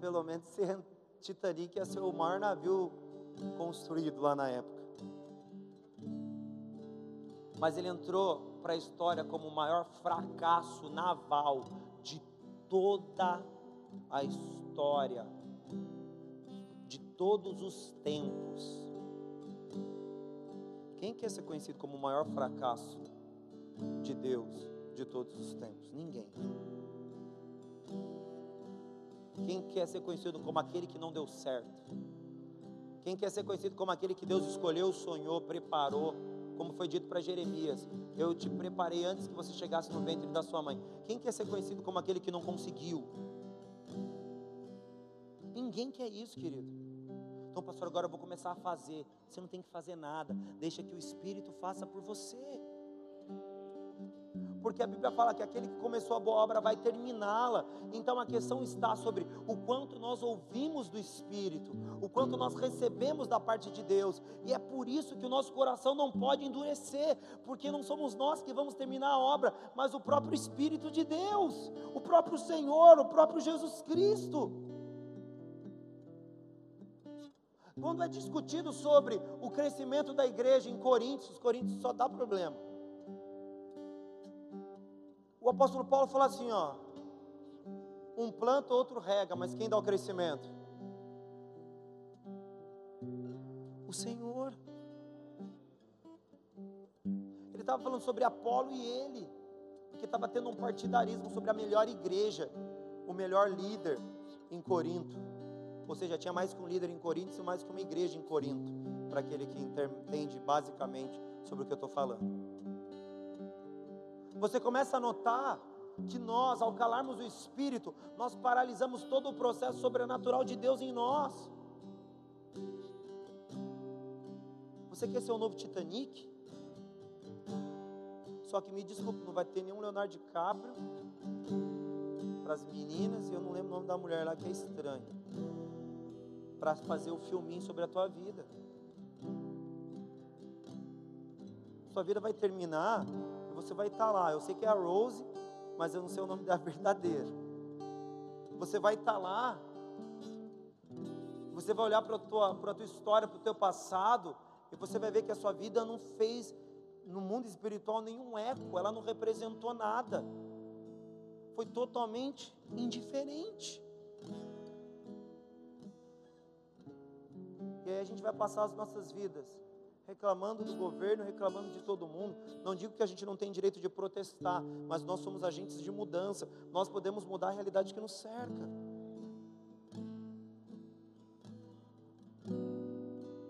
pelo menos ser Titanic ia ser o maior navio construído lá na época. Mas ele entrou para a história como o maior fracasso naval de toda a história todos os tempos. Quem quer ser conhecido como o maior fracasso de Deus de todos os tempos? Ninguém. Quem quer ser conhecido como aquele que não deu certo? Quem quer ser conhecido como aquele que Deus escolheu, sonhou, preparou, como foi dito para Jeremias: Eu te preparei antes que você chegasse no ventre da sua mãe. Quem quer ser conhecido como aquele que não conseguiu? Ninguém quer isso, querido. Então, pastor, agora eu vou começar a fazer. Você não tem que fazer nada. Deixa que o Espírito faça por você. Porque a Bíblia fala que aquele que começou a boa obra vai terminá-la. Então a questão está sobre o quanto nós ouvimos do Espírito, o quanto nós recebemos da parte de Deus. E é por isso que o nosso coração não pode endurecer, porque não somos nós que vamos terminar a obra, mas o próprio Espírito de Deus, o próprio Senhor, o próprio Jesus Cristo. Quando é discutido sobre o crescimento da igreja em Coríntios, Coríntios só dá problema. O apóstolo Paulo fala assim, ó: um planta, outro rega, mas quem dá o crescimento? O Senhor. Ele estava falando sobre Apolo e ele, porque estava tendo um partidarismo sobre a melhor igreja, o melhor líder em Corinto. Ou seja, tinha mais que um líder em Corinto e mais que uma igreja em Corinto, para aquele que entende basicamente sobre o que eu estou falando. Você começa a notar que nós, ao calarmos o espírito, nós paralisamos todo o processo sobrenatural de Deus em nós. Você quer ser o novo Titanic? Só que me desculpe, não vai ter nenhum Leonardo DiCaprio para as meninas e eu não lembro o nome da mulher lá que é estranho para fazer o filminho sobre a tua vida. Sua vida vai terminar você vai estar lá. Eu sei que é a Rose, mas eu não sei o nome da verdadeira. Você vai estar lá. Você vai olhar para a tua, para a tua história, para o teu passado, e você vai ver que a sua vida não fez no mundo espiritual nenhum eco, ela não representou nada. Foi totalmente indiferente. E aí a gente vai passar as nossas vidas reclamando do governo, reclamando de todo mundo. Não digo que a gente não tem direito de protestar, mas nós somos agentes de mudança. Nós podemos mudar a realidade que nos cerca.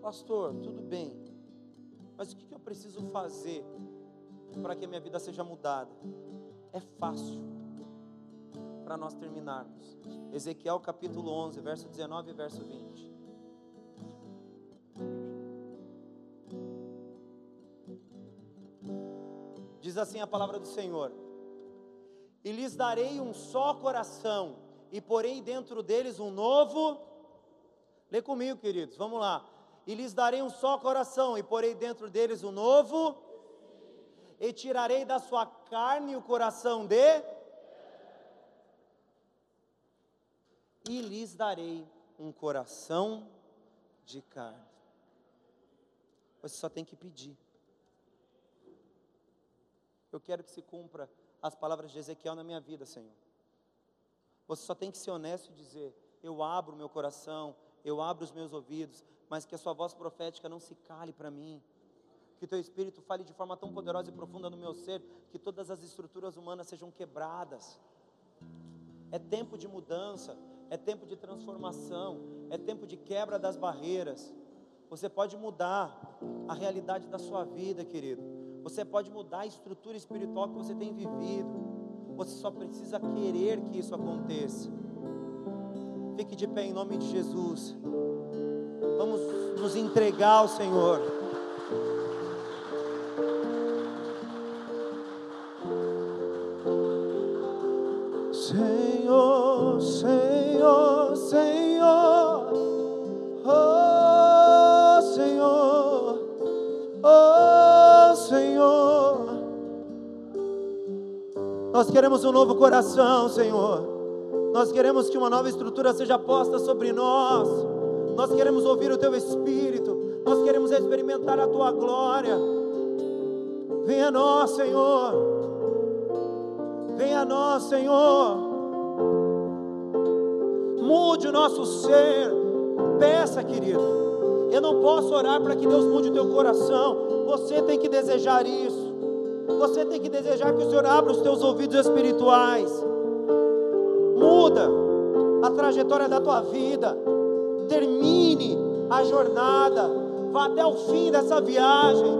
Pastor, tudo bem, mas o que eu preciso fazer para que a minha vida seja mudada? É fácil para nós terminarmos. Ezequiel capítulo 11, verso 19 e verso 20. Diz assim a palavra do Senhor: E lhes darei um só coração, e porei dentro deles um novo. Lê comigo, queridos, vamos lá. E lhes darei um só coração, e porei dentro deles um novo. E tirarei da sua carne o coração de. E lhes darei um coração de carne. Você só tem que pedir. Eu quero que se cumpra as palavras de Ezequiel na minha vida, Senhor. Você só tem que ser honesto e dizer: Eu abro meu coração, eu abro os meus ouvidos, mas que a sua voz profética não se cale para mim. Que teu espírito fale de forma tão poderosa e profunda no meu ser, que todas as estruturas humanas sejam quebradas. É tempo de mudança, é tempo de transformação, é tempo de quebra das barreiras. Você pode mudar a realidade da sua vida, querido. Você pode mudar a estrutura espiritual que você tem vivido. Você só precisa querer que isso aconteça. Fique de pé em nome de Jesus. Vamos nos entregar ao Senhor. Queremos um novo coração, Senhor. Nós queremos que uma nova estrutura seja posta sobre nós. Nós queremos ouvir o Teu Espírito. Nós queremos experimentar a Tua glória. Venha a nós, Senhor. Venha a nós, Senhor. Mude o nosso ser. Peça, querido. Eu não posso orar para que Deus mude o teu coração. Você tem que desejar isso. Você tem que desejar que o Senhor abra os teus ouvidos espirituais. Muda a trajetória da tua vida. Termine a jornada. Vá até o fim dessa viagem.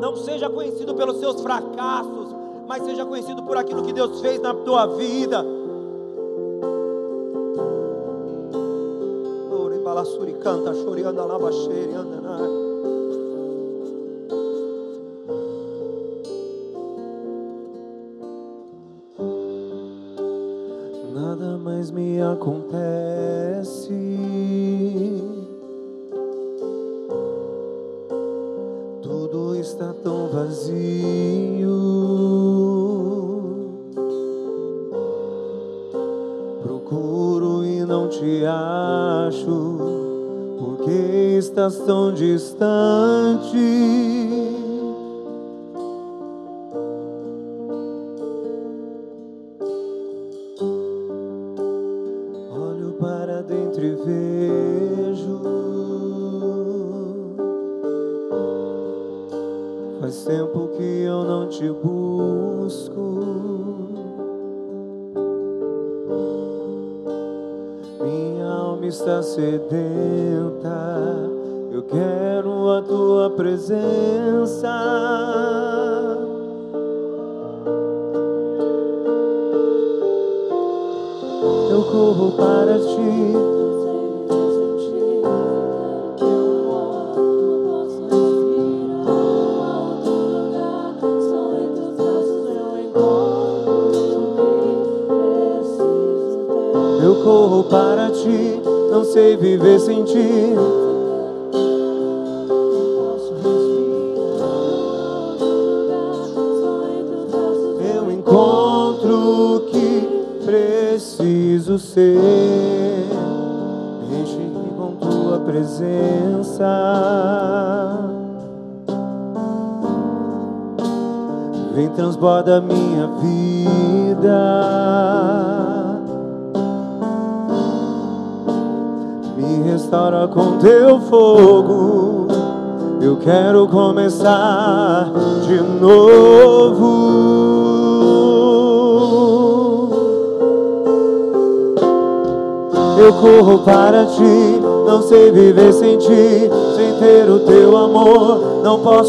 Não seja conhecido pelos seus fracassos, mas seja conhecido por aquilo que Deus fez na tua vida. suri canta chorianda lava anda Nada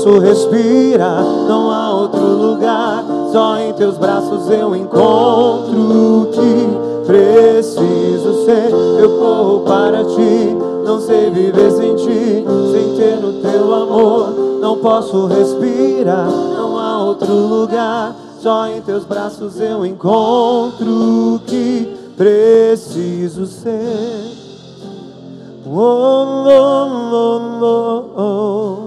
posso respirar, não há outro lugar. Só em teus braços eu encontro o que preciso ser. Eu corro para ti, não sei viver sem ti, sem ter o teu amor. Não posso respirar, não há outro lugar. Só em teus braços eu encontro o que preciso ser. Oh, oh, oh. Oh, oh,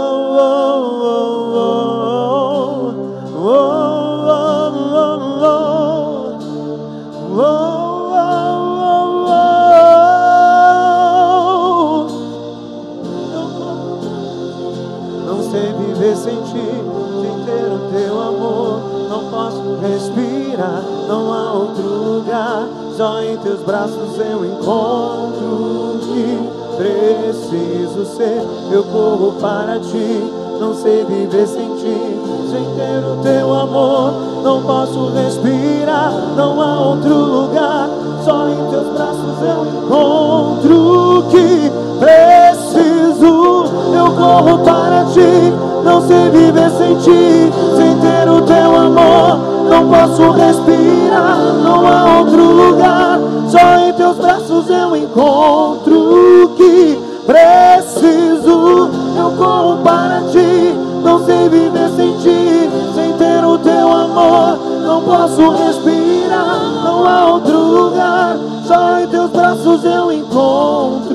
respirar, não há outro lugar. Só em teus braços eu encontro o que preciso ser. Eu corro para ti, não sei viver sem ti, sem ter o teu amor. Não posso respirar, não há outro lugar. Só em teus braços eu encontro o que preciso. Eu corro para ti, não sei viver sem ti, sem ter o teu amor. Não posso respirar, não há outro lugar. Só em teus braços eu encontro o que preciso. Eu corro para ti, não sei viver sem ti, sem ter o teu amor. Não posso respirar, não há outro lugar. Só em teus braços eu encontro.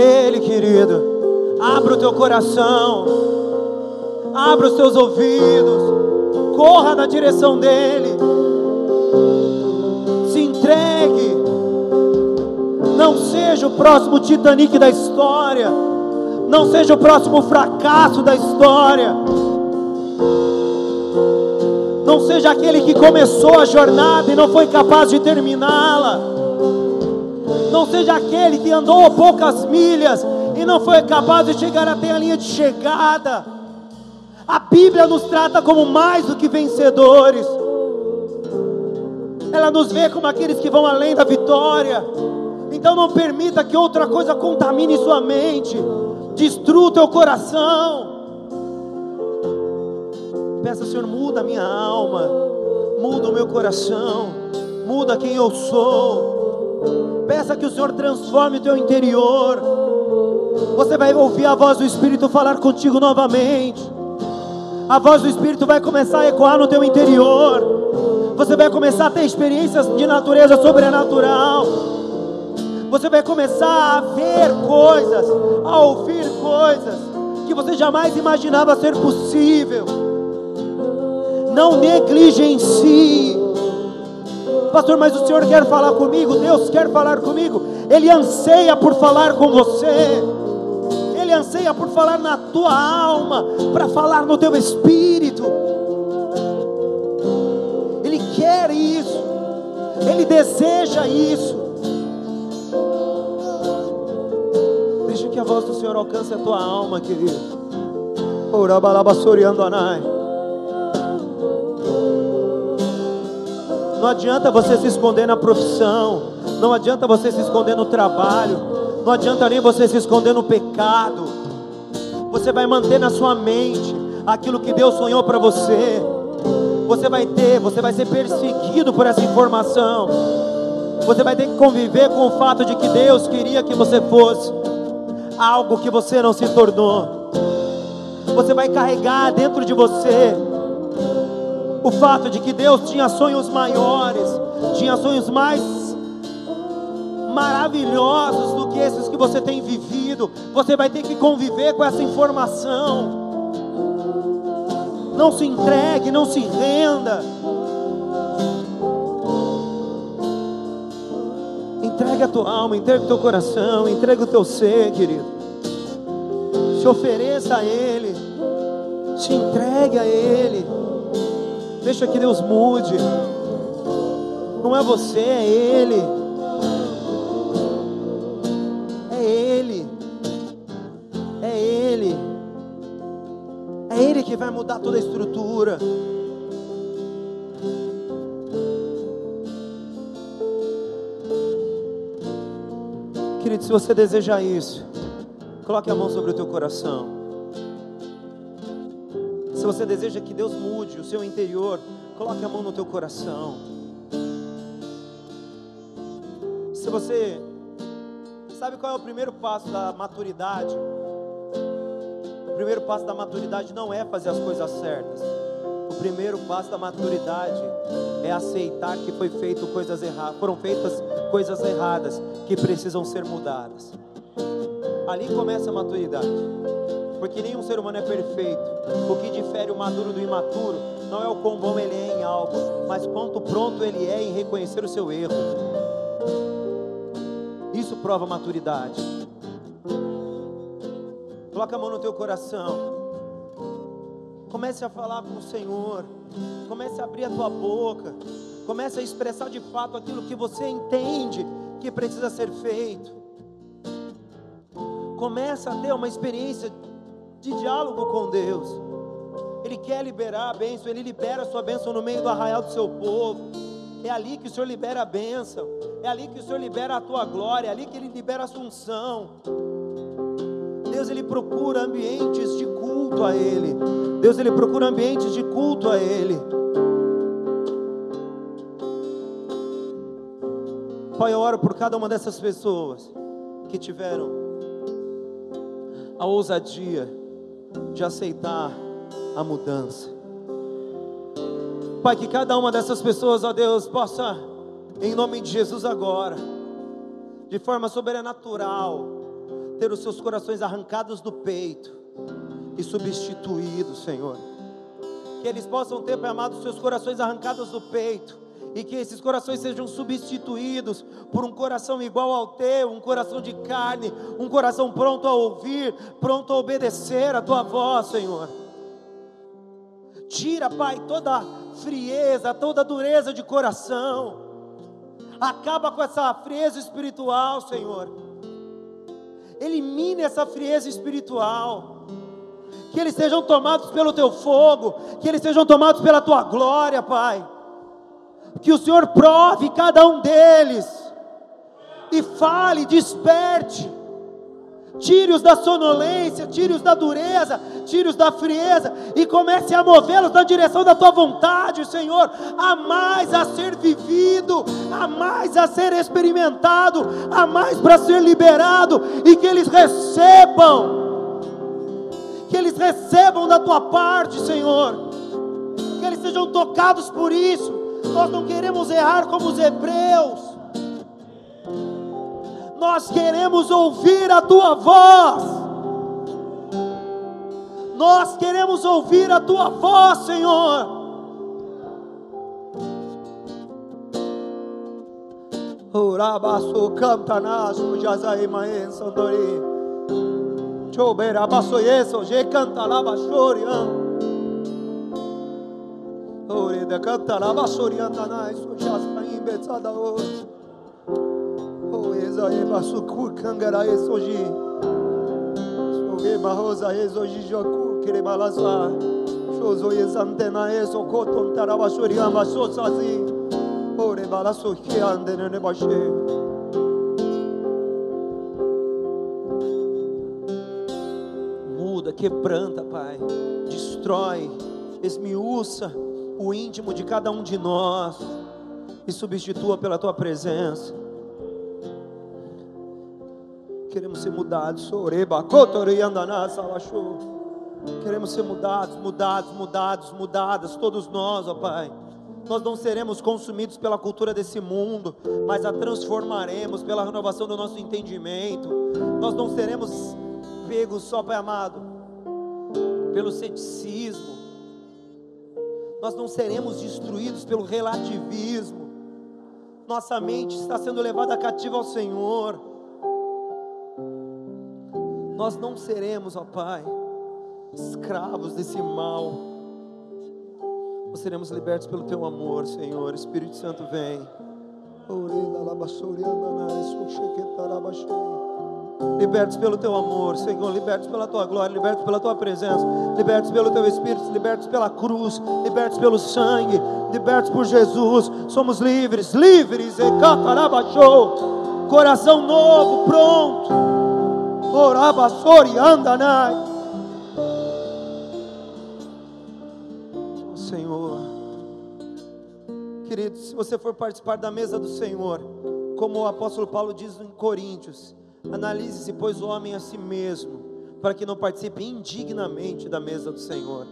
Ele, querido. Abra o teu coração. Abra os teus ouvidos. Corra na direção dEle. Se entregue. Não seja o próximo Titanic da história. Não seja o próximo fracasso da história. Não seja aquele que começou a jornada e não foi capaz de terminá-la. Seja aquele que andou poucas milhas e não foi capaz de chegar até a linha de chegada. A Bíblia nos trata como mais do que vencedores. Ela nos vê como aqueles que vão além da vitória. Então não permita que outra coisa contamine sua mente, destrua o teu coração. Peça, Senhor, muda a minha alma, muda o meu coração, muda quem eu sou. Peça que o Senhor transforme o teu interior. Você vai ouvir a voz do Espírito falar contigo novamente. A voz do Espírito vai começar a ecoar no teu interior. Você vai começar a ter experiências de natureza sobrenatural. Você vai começar a ver coisas, a ouvir coisas que você jamais imaginava ser possível. Não negligencie. Pastor, mas o Senhor quer falar comigo, Deus quer falar comigo. Ele anseia por falar com você. Ele anseia por falar na tua alma, para falar no teu espírito. Ele quer isso. Ele deseja isso. Deixa que a voz do Senhor alcance a tua alma, querido. Orabalabasoriando anai. Não adianta você se esconder na profissão. Não adianta você se esconder no trabalho. Não adianta nem você se esconder no pecado. Você vai manter na sua mente aquilo que Deus sonhou para você. Você vai ter, você vai ser perseguido por essa informação. Você vai ter que conviver com o fato de que Deus queria que você fosse algo que você não se tornou. Você vai carregar dentro de você o fato de que Deus tinha sonhos maiores, tinha sonhos mais maravilhosos do que esses que você tem vivido. Você vai ter que conviver com essa informação. Não se entregue, não se renda. Entregue a tua alma, entregue o teu coração, entregue o teu ser, querido. Se ofereça a Ele, se entregue a Ele. Deixa que Deus mude. Não é você, é Ele. É Ele. É Ele. É Ele que vai mudar toda a estrutura. Querido, se você deseja isso, coloque a mão sobre o teu coração. Se você deseja que Deus mude o seu interior, coloque a mão no teu coração. Se você sabe qual é o primeiro passo da maturidade? O primeiro passo da maturidade não é fazer as coisas certas. O primeiro passo da maturidade é aceitar que foi feito coisas erradas, foram feitas coisas erradas que precisam ser mudadas. Ali começa a maturidade. Porque nenhum ser humano é perfeito. O que difere o maduro do imaturo não é o quão bom ele é em algo, mas quanto pronto ele é em reconhecer o seu erro. Isso prova maturidade. Coloca a mão no teu coração. Comece a falar com o Senhor. Comece a abrir a tua boca. Comece a expressar de fato aquilo que você entende que precisa ser feito. Começa a ter uma experiência de diálogo com Deus. Ele quer liberar a bênção, Ele libera a sua bênção no meio do arraial do seu povo. É ali que o Senhor libera a bênção, é ali que o Senhor libera a tua glória, é ali que Ele libera a assunção. Deus ele procura ambientes de culto a Ele. Deus ele procura ambientes de culto a Ele. Pai, eu oro por cada uma dessas pessoas que tiveram a ousadia de aceitar a mudança. Pai, que cada uma dessas pessoas, ó Deus, possa, em nome de Jesus agora, de forma sobrenatural, ter os seus corações arrancados do peito e substituídos, Senhor. Que eles possam ter, Pai amado, os seus corações arrancados do peito e que esses corações sejam substituídos por um coração igual ao teu, um coração de carne, um coração pronto a ouvir, pronto a obedecer a tua voz, Senhor. Tira, Pai, toda frieza, toda dureza de coração. Acaba com essa frieza espiritual, Senhor. Elimine essa frieza espiritual. Que eles sejam tomados pelo teu fogo, que eles sejam tomados pela tua glória, Pai que o Senhor prove cada um deles, e fale, desperte, tire-os da sonolência, tire-os da dureza, tire-os da frieza, e comece a movê-los na direção da tua vontade, Senhor, a mais a ser vivido, a mais a ser experimentado, a mais para ser liberado, e que eles recebam, que eles recebam da tua parte, Senhor, que eles sejam tocados por isso, nós não queremos errar como os hebreus. Nós queremos ouvir a tua voz. Nós queremos ouvir a tua voz, Senhor. Urabasu cantanasu jazai maen sandori. Chobera baso yeso je cantalaba shorian. Ore de cantara basorianda na isso já está em betada hoje. O eza e basu kangara esoji. Soge mahosa esoji joku kere malaza. Shozo yezantena eso koton tarabashorian basosazi. Ore balaso que ande ne bashe. Muda, quebranta, Pai. Destrói, esmiuça o íntimo de cada um de nós. e substitua pela tua presença. Queremos ser mudados. Queremos ser mudados, mudados, mudados, mudadas, todos nós, ó Pai. Nós não seremos consumidos pela cultura desse mundo, mas a transformaremos pela renovação do nosso entendimento. Nós não seremos pegos só, Pai amado, pelo ceticismo. Nós não seremos destruídos pelo relativismo. Nossa mente está sendo levada cativa ao Senhor. Nós não seremos, ó Pai, escravos desse mal. Nós seremos libertos pelo teu amor, Senhor. Espírito Santo, vem. Libertos pelo teu amor, Senhor, libertos pela tua glória, libertos pela tua presença, libertos pelo teu Espírito, libertos pela cruz, libertos pelo sangue, libertos por Jesus. Somos livres, livres, coração novo, pronto. Orabasori andanai. queridos, se você for participar da mesa do Senhor, como o apóstolo Paulo diz em Coríntios, analise-se, pois, o homem a si mesmo, para que não participe indignamente da mesa do Senhor.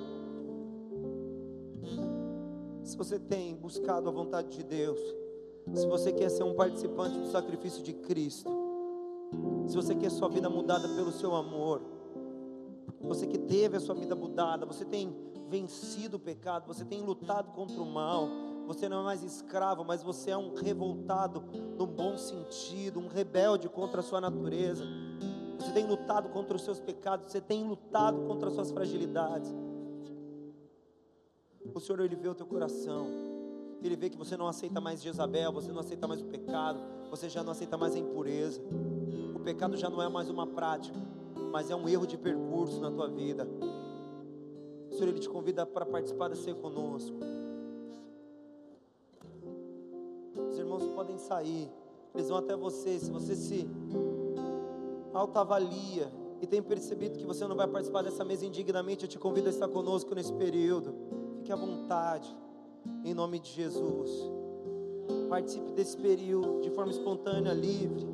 Se você tem buscado a vontade de Deus, se você quer ser um participante do sacrifício de Cristo, se você quer sua vida mudada pelo seu amor, você que teve a sua vida mudada, você tem vencido o pecado, você tem lutado contra o mal, você não é mais escravo, mas você é um revoltado no bom sentido, um rebelde contra a sua natureza. Você tem lutado contra os seus pecados, você tem lutado contra as suas fragilidades. O Senhor, Ele vê o teu coração. Ele vê que você não aceita mais Jezabel, você não aceita mais o pecado, você já não aceita mais a impureza. O pecado já não é mais uma prática, mas é um erro de percurso na tua vida. O Senhor, Ele te convida para participar da ser conosco. Os irmãos podem sair, eles vão até você. Se você se autoavalia e tem percebido que você não vai participar dessa mesa indignamente, eu te convido a estar conosco nesse período. Fique à vontade, em nome de Jesus. Participe desse período de forma espontânea, livre.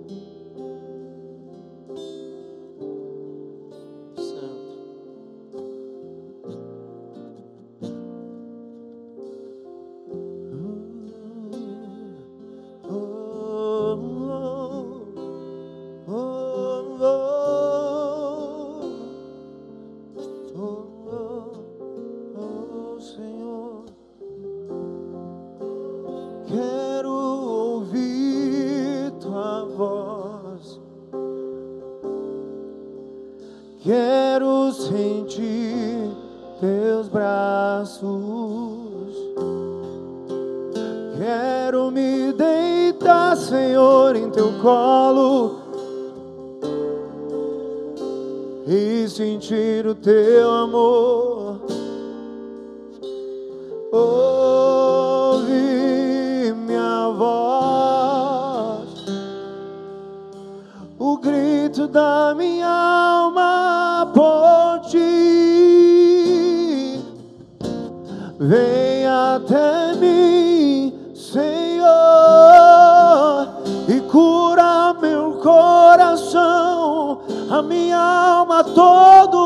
da minha alma por ti. Vem até mim, Senhor, e cura meu coração, a minha alma todo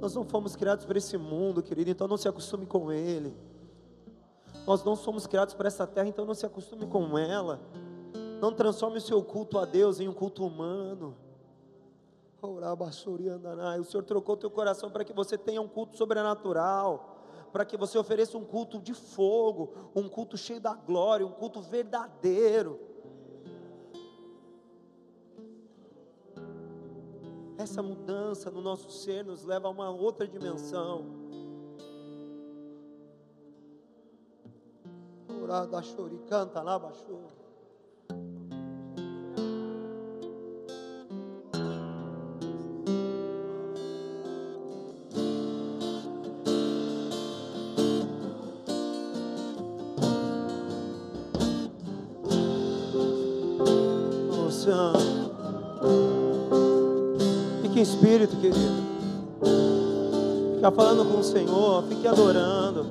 Nós não fomos criados para esse mundo, querido, então não se acostume com ele. Nós não somos criados para essa terra, então não se acostume com ela. Não transforme o seu culto a Deus em um culto humano. O Senhor trocou teu coração para que você tenha um culto sobrenatural, para que você ofereça um culto de fogo, um culto cheio da glória, um culto verdadeiro. Essa mudança no nosso ser nos leva a uma outra dimensão. Orada chori, canta lá, baixou. Querido. Fica falando com o Senhor, fique adorando.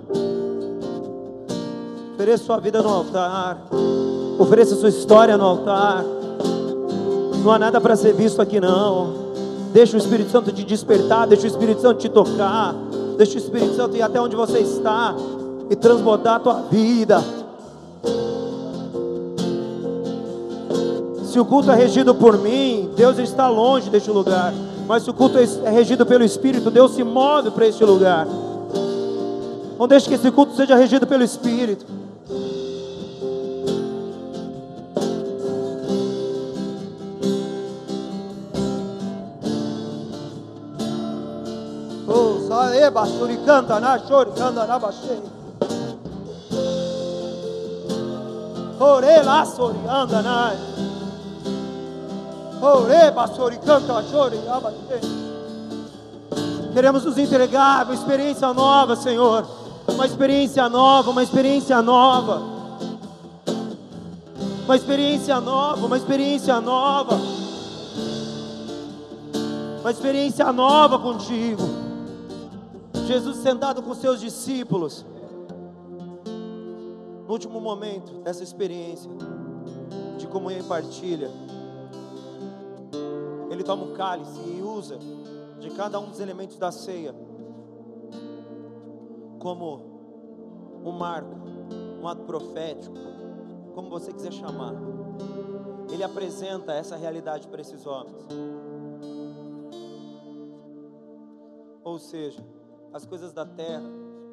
Ofereça sua vida no altar. Ofereça sua história no altar. Não há nada para ser visto aqui não. Deixa o Espírito Santo te despertar, deixa o Espírito Santo te tocar. Deixa o Espírito Santo ir até onde você está e transbordar a tua vida. Se o culto é regido por mim, Deus está longe deste lugar. Mas se o culto é regido pelo Espírito, Deus se move para este lugar. Não deixe que esse culto seja regido pelo Espírito. Oh, sae basuri canta na chore canta na baixei. Ore lá Queremos nos entregar uma experiência nova, Senhor. Uma experiência nova, uma experiência nova. Uma experiência nova, uma experiência nova. Uma experiência nova contigo. Jesus sentado com seus discípulos. No último momento dessa experiência de comunhão e partilha ele toma um cálice e usa de cada um dos elementos da ceia como um marco, um ato profético, como você quiser chamar. Ele apresenta essa realidade para esses homens. Ou seja, as coisas da terra,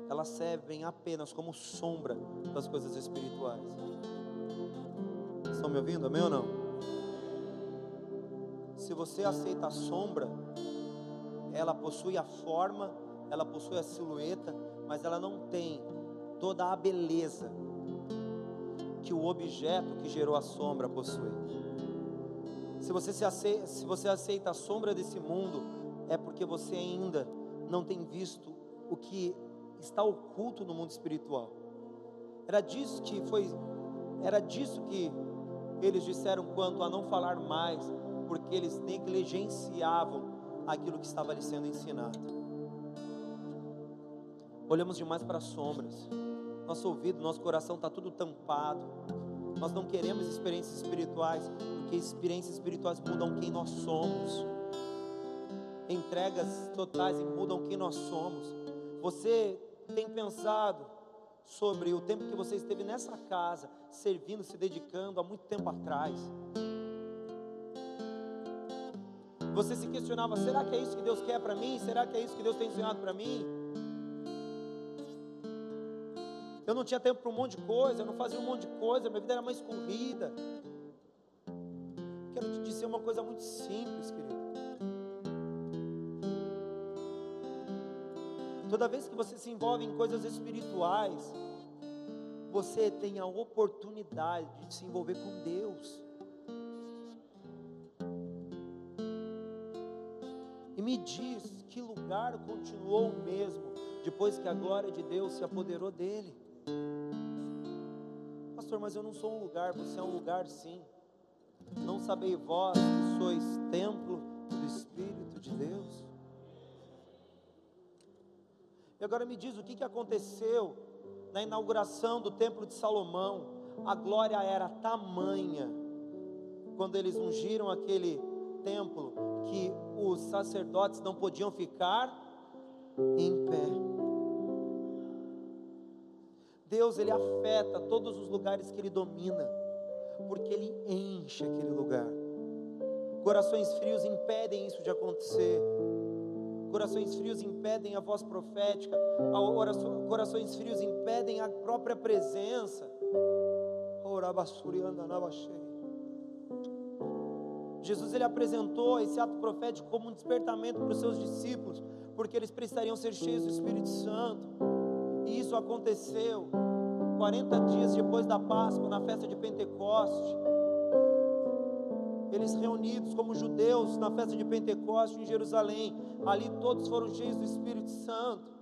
elas servem apenas como sombra das coisas espirituais. Estão me ouvindo? Amém ou não? Se você aceita a sombra, ela possui a forma, ela possui a silhueta, mas ela não tem toda a beleza que o objeto que gerou a sombra possui. Se você, se aceita, se você aceita a sombra desse mundo, é porque você ainda não tem visto o que está oculto no mundo espiritual. Era disso que foi, era disso que eles disseram quanto a não falar mais porque eles negligenciavam aquilo que estava lhe sendo ensinado. Olhamos demais para as sombras, nosso ouvido, nosso coração está tudo tampado. Nós não queremos experiências espirituais, porque experiências espirituais mudam quem nós somos. Entregas totais mudam quem nós somos. Você tem pensado sobre o tempo que você esteve nessa casa, servindo, se dedicando há muito tempo atrás? Você se questionava: será que é isso que Deus quer para mim? Será que é isso que Deus tem ensinado para mim? Eu não tinha tempo para um monte de coisa, eu não fazia um monte de coisa, minha vida era mais corrida. Quero te dizer uma coisa muito simples, querido. Toda vez que você se envolve em coisas espirituais, você tem a oportunidade de se envolver com Deus. Me diz que lugar continuou o mesmo depois que a glória de Deus se apoderou dele. Pastor, mas eu não sou um lugar, você é um lugar sim. Não sabei vós que sois templo do Espírito de Deus? E agora me diz o que, que aconteceu na inauguração do templo de Salomão. A glória era tamanha quando eles ungiram aquele templo que os sacerdotes não podiam ficar em pé. Deus ele afeta todos os lugares que ele domina, porque ele enche aquele lugar. Corações frios impedem isso de acontecer. Corações frios impedem a voz profética. Corações frios impedem a própria presença. Orabassuri anda na Jesus ele apresentou esse ato profético como um despertamento para os seus discípulos, porque eles precisariam ser cheios do Espírito Santo. E isso aconteceu 40 dias depois da Páscoa, na festa de Pentecoste. Eles reunidos como judeus na festa de Pentecoste em Jerusalém, ali todos foram cheios do Espírito Santo.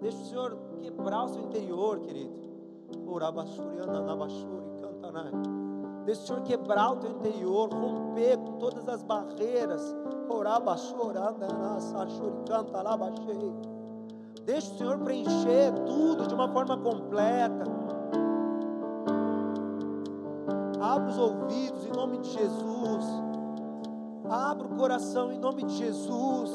Deixa o Senhor quebrar o seu interior, querido. Deixa o Senhor quebrar o teu interior, romper com todas as barreiras. Deixa o Senhor preencher tudo de uma forma completa. Abra os ouvidos em nome de Jesus. Abra o coração em nome de Jesus.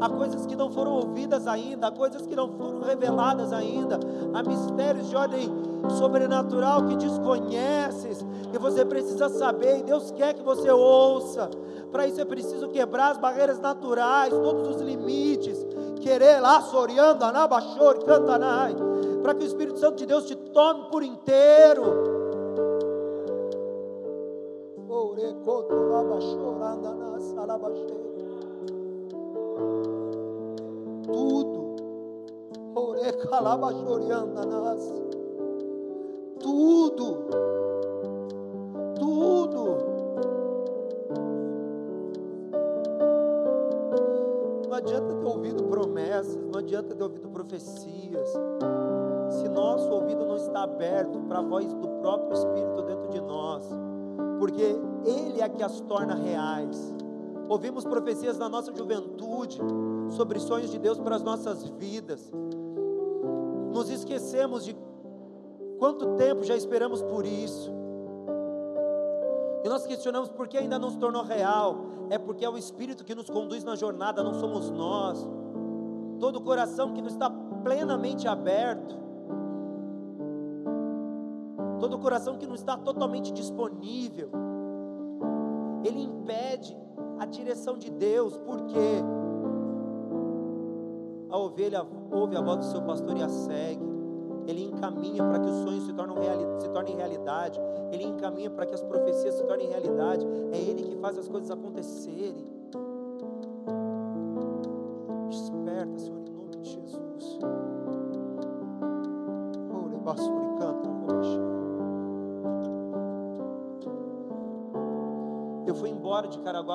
Há coisas que não foram ouvidas ainda, há coisas que não foram reveladas ainda, há mistérios de ordem sobrenatural que desconheces, que você precisa saber e Deus quer que você ouça. Para isso é preciso quebrar as barreiras naturais, todos os limites, querer lá soriando, anabachor, cantanai, para que o Espírito Santo de Deus te tome por inteiro. Tudo. Tudo. Tudo. Não adianta ter ouvido promessas, não adianta ter ouvido profecias, se nosso ouvido não está aberto para a voz do próprio Espírito dentro de nós porque Ele é que as torna reais. Ouvimos profecias na nossa juventude sobre sonhos de Deus para as nossas vidas. Nos esquecemos de quanto tempo já esperamos por isso. E nós questionamos por que ainda não se tornou real. É porque é o Espírito que nos conduz na jornada, não somos nós. Todo o coração que não está plenamente aberto todo coração que não está totalmente disponível, ele impede a direção de Deus, porque a ovelha ouve a voz do seu pastor e a segue, ele encaminha para que os sonhos se, tornem se tornem realidade, ele encaminha para que as profecias se tornem realidade, é ele que faz as coisas acontecerem.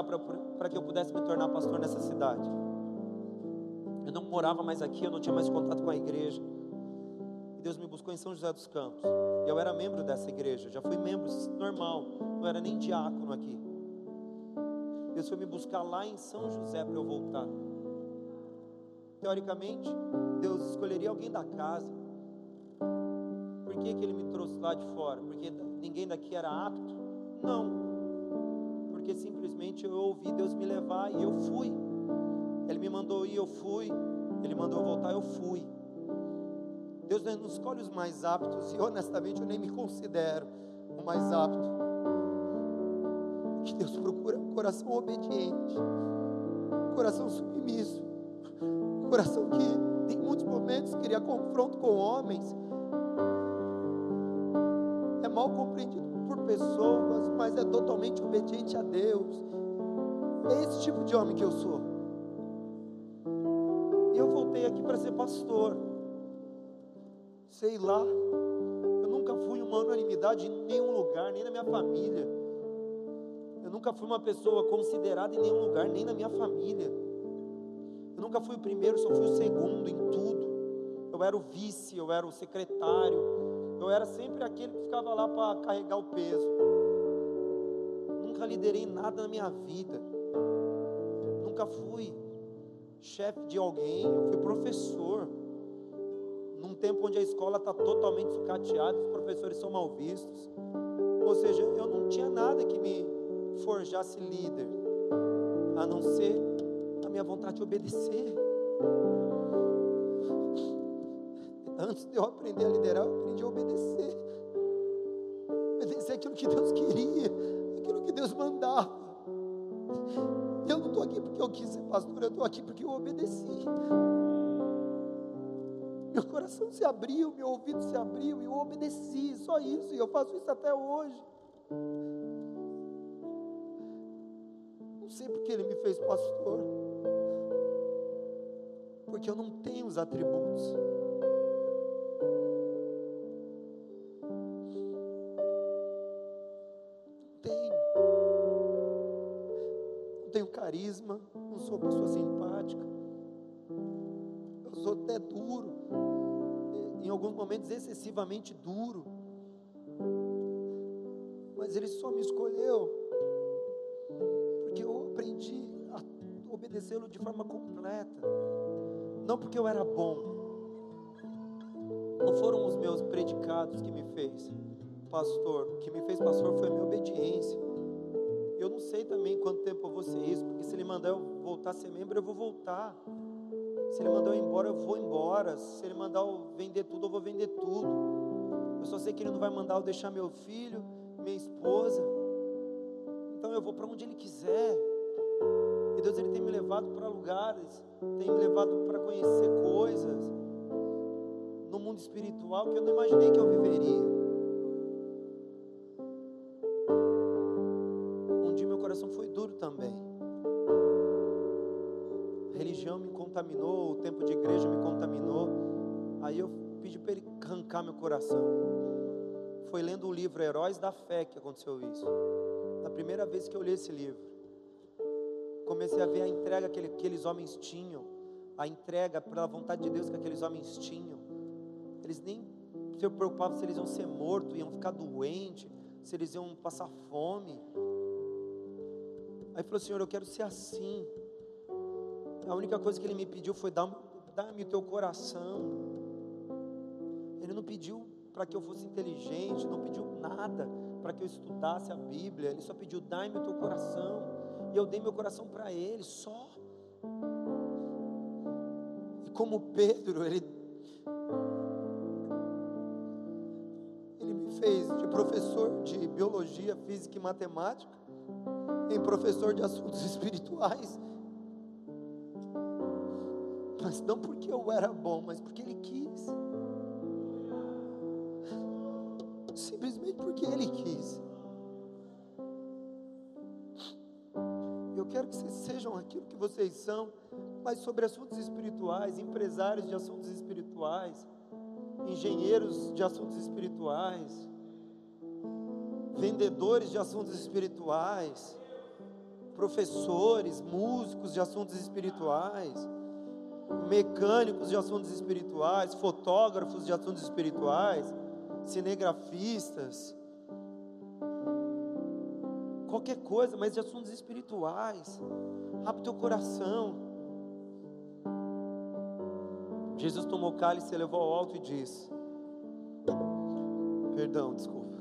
Para que eu pudesse me tornar pastor nessa cidade. Eu não morava mais aqui, eu não tinha mais contato com a igreja. E Deus me buscou em São José dos Campos. E eu era membro dessa igreja, já fui membro normal, não era nem diácono aqui. Deus foi me buscar lá em São José para eu voltar. Teoricamente, Deus escolheria alguém da casa. Por que, que ele me trouxe lá de fora? Porque ninguém daqui era apto? Não porque simplesmente eu ouvi Deus me levar e eu fui. Ele me mandou ir, eu fui. Ele mandou eu voltar, eu fui. Deus não escolhe os mais aptos e honestamente eu nem me considero o mais apto. Que Deus procura um coração obediente, um coração submisso, um coração que em muitos momentos queria confronto com homens. É mal compreendido por pessoas, mas é totalmente obediente a Deus. É esse tipo de homem que eu sou. E eu voltei aqui para ser pastor. Sei lá, eu nunca fui uma unanimidade em nenhum lugar, nem na minha família. Eu nunca fui uma pessoa considerada em nenhum lugar, nem na minha família. Eu nunca fui o primeiro, só fui o segundo em tudo. Eu era o vice, eu era o secretário, eu era sempre aquele que ficava lá para carregar o peso. Nunca liderei nada na minha vida. Nunca fui chefe de alguém. Eu fui professor. Num tempo onde a escola está totalmente sucateada, os professores são mal vistos. Ou seja, eu não tinha nada que me forjasse líder, a não ser a minha vontade de obedecer. Antes de eu aprender a liderar, eu aprendi a obedecer. Obedecer aquilo que Deus queria, aquilo que Deus mandava. Eu não estou aqui porque eu quis ser pastor, eu estou aqui porque eu obedeci. Meu coração se abriu, meu ouvido se abriu e eu obedeci, só isso, e eu faço isso até hoje. Não sei porque ele me fez pastor. Porque eu não tenho os atributos. Carisma. Não sou pessoa simpática. Eu sou até duro. Em alguns momentos excessivamente duro. Mas ele só me escolheu obedecê-lo de forma completa. Não porque eu era bom. Não foram os meus predicados que me fez pastor. O que me fez pastor foi a minha obediência. Sei também quanto tempo eu vou ser isso, porque se ele mandar eu voltar a ser membro, eu vou voltar. Se ele mandar eu ir embora, eu vou embora. Se ele mandar eu vender tudo, eu vou vender tudo. Eu só sei que ele não vai mandar eu deixar meu filho, minha esposa. Então eu vou para onde ele quiser. E Deus ele tem me levado para lugares, tem me levado para conhecer coisas no mundo espiritual que eu não imaginei que eu viveria. Também. A religião me contaminou, o tempo de igreja me contaminou. Aí eu pedi para ele arrancar meu coração. Foi lendo o livro Heróis da Fé que aconteceu isso. Na primeira vez que eu li esse livro comecei a ver a entrega que aqueles homens tinham, a entrega pela vontade de Deus que aqueles homens tinham. Eles nem se preocupavam se eles iam ser mortos, iam ficar doentes, se eles iam passar fome. Aí falou: Senhor, eu quero ser assim. A única coisa que ele me pediu foi: dá-me o teu coração. Ele não pediu para que eu fosse inteligente, não pediu nada para que eu estudasse a Bíblia, ele só pediu: dá-me o teu coração e eu dei meu coração para Ele só. E como Pedro, ele, ele me fez de professor de biologia, física e matemática, em professor de assuntos espirituais. Mas não porque eu era bom, mas porque Ele quis. Simplesmente porque Ele quis. quero que vocês sejam aquilo que vocês são, mas sobre assuntos espirituais, empresários de assuntos espirituais, engenheiros de assuntos espirituais, vendedores de assuntos espirituais, professores, músicos de assuntos espirituais, mecânicos de assuntos espirituais, fotógrafos de assuntos espirituais, cinegrafistas, qualquer coisa, mas de assuntos espirituais. Abre teu coração. Jesus tomou o cálice, elevou ao alto e disse: Perdão, desculpa.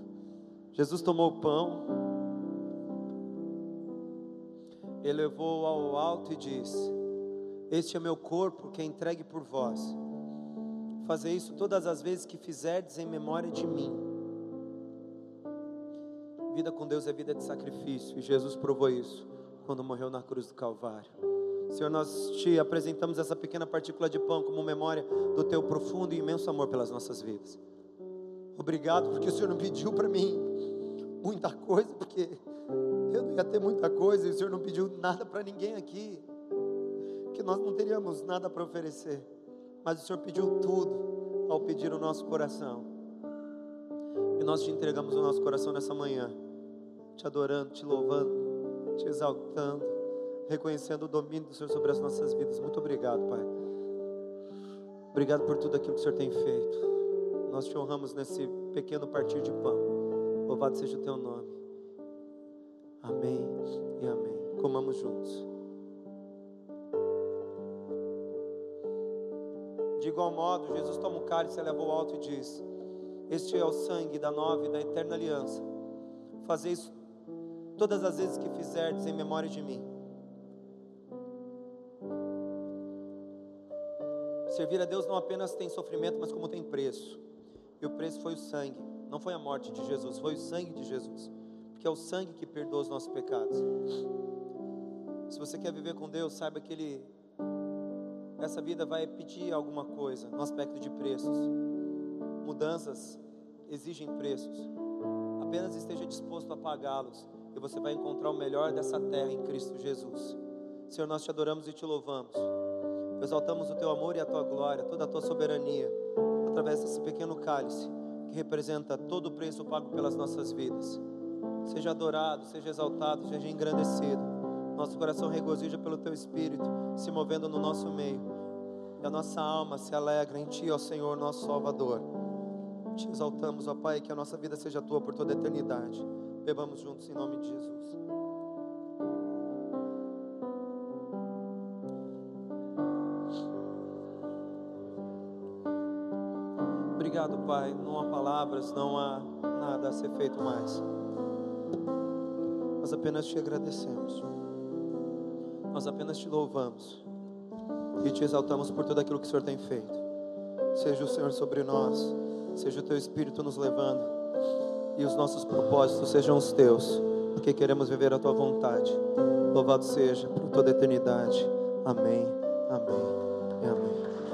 Jesus tomou o pão, elevou ao alto e disse: Este é meu corpo que é entregue por vós. Fazer isso todas as vezes que fizerdes em memória de mim. Vida com Deus é vida de sacrifício, e Jesus provou isso quando morreu na cruz do Calvário. Senhor, nós te apresentamos essa pequena partícula de pão como memória do teu profundo e imenso amor pelas nossas vidas. Obrigado, porque o Senhor não pediu para mim muita coisa, porque eu não ia ter muita coisa, e o Senhor não pediu nada para ninguém aqui, que nós não teríamos nada para oferecer, mas o Senhor pediu tudo ao pedir o nosso coração. E nós te entregamos o nosso coração nessa manhã te adorando, te louvando, te exaltando, reconhecendo o domínio do Senhor sobre as nossas vidas. Muito obrigado, Pai. Obrigado por tudo aquilo que o Senhor tem feito. Nós te honramos nesse pequeno partir de pão. Louvado seja o teu nome. Amém e amém. Comamos juntos. De igual modo, Jesus toma o cálice, eleva o alto e diz: Este é o sangue da nova e da eterna aliança. Fazer isso todas as vezes que fizerdes em memória de mim. Servir a Deus não apenas tem sofrimento, mas como tem preço. E o preço foi o sangue, não foi a morte de Jesus, foi o sangue de Jesus. Porque é o sangue que perdoa os nossos pecados. Se você quer viver com Deus, saiba que Ele, essa vida vai pedir alguma coisa no aspecto de preços. Mudanças exigem preços. Apenas esteja disposto a pagá-los e você vai encontrar o melhor dessa terra em Cristo Jesus. Senhor, nós te adoramos e te louvamos. Exaltamos o teu amor e a tua glória, toda a tua soberania, através desse pequeno cálice que representa todo o preço pago pelas nossas vidas. Seja adorado, seja exaltado, seja engrandecido. Nosso coração regozija pelo teu espírito se movendo no nosso meio. E a nossa alma se alegra em ti, ó Senhor, nosso Salvador. Te exaltamos, ó Pai, que a nossa vida seja tua por toda a eternidade. Bebamos juntos em nome de Jesus. Obrigado, Pai. Não há palavras, não há nada a ser feito mais. Nós apenas te agradecemos. Nós apenas te louvamos e te exaltamos por tudo aquilo que o Senhor tem feito. Seja o Senhor sobre nós, seja o teu Espírito nos levando e os nossos propósitos sejam os teus, porque queremos viver a tua vontade. Louvado seja por toda a eternidade. Amém, amém e amém.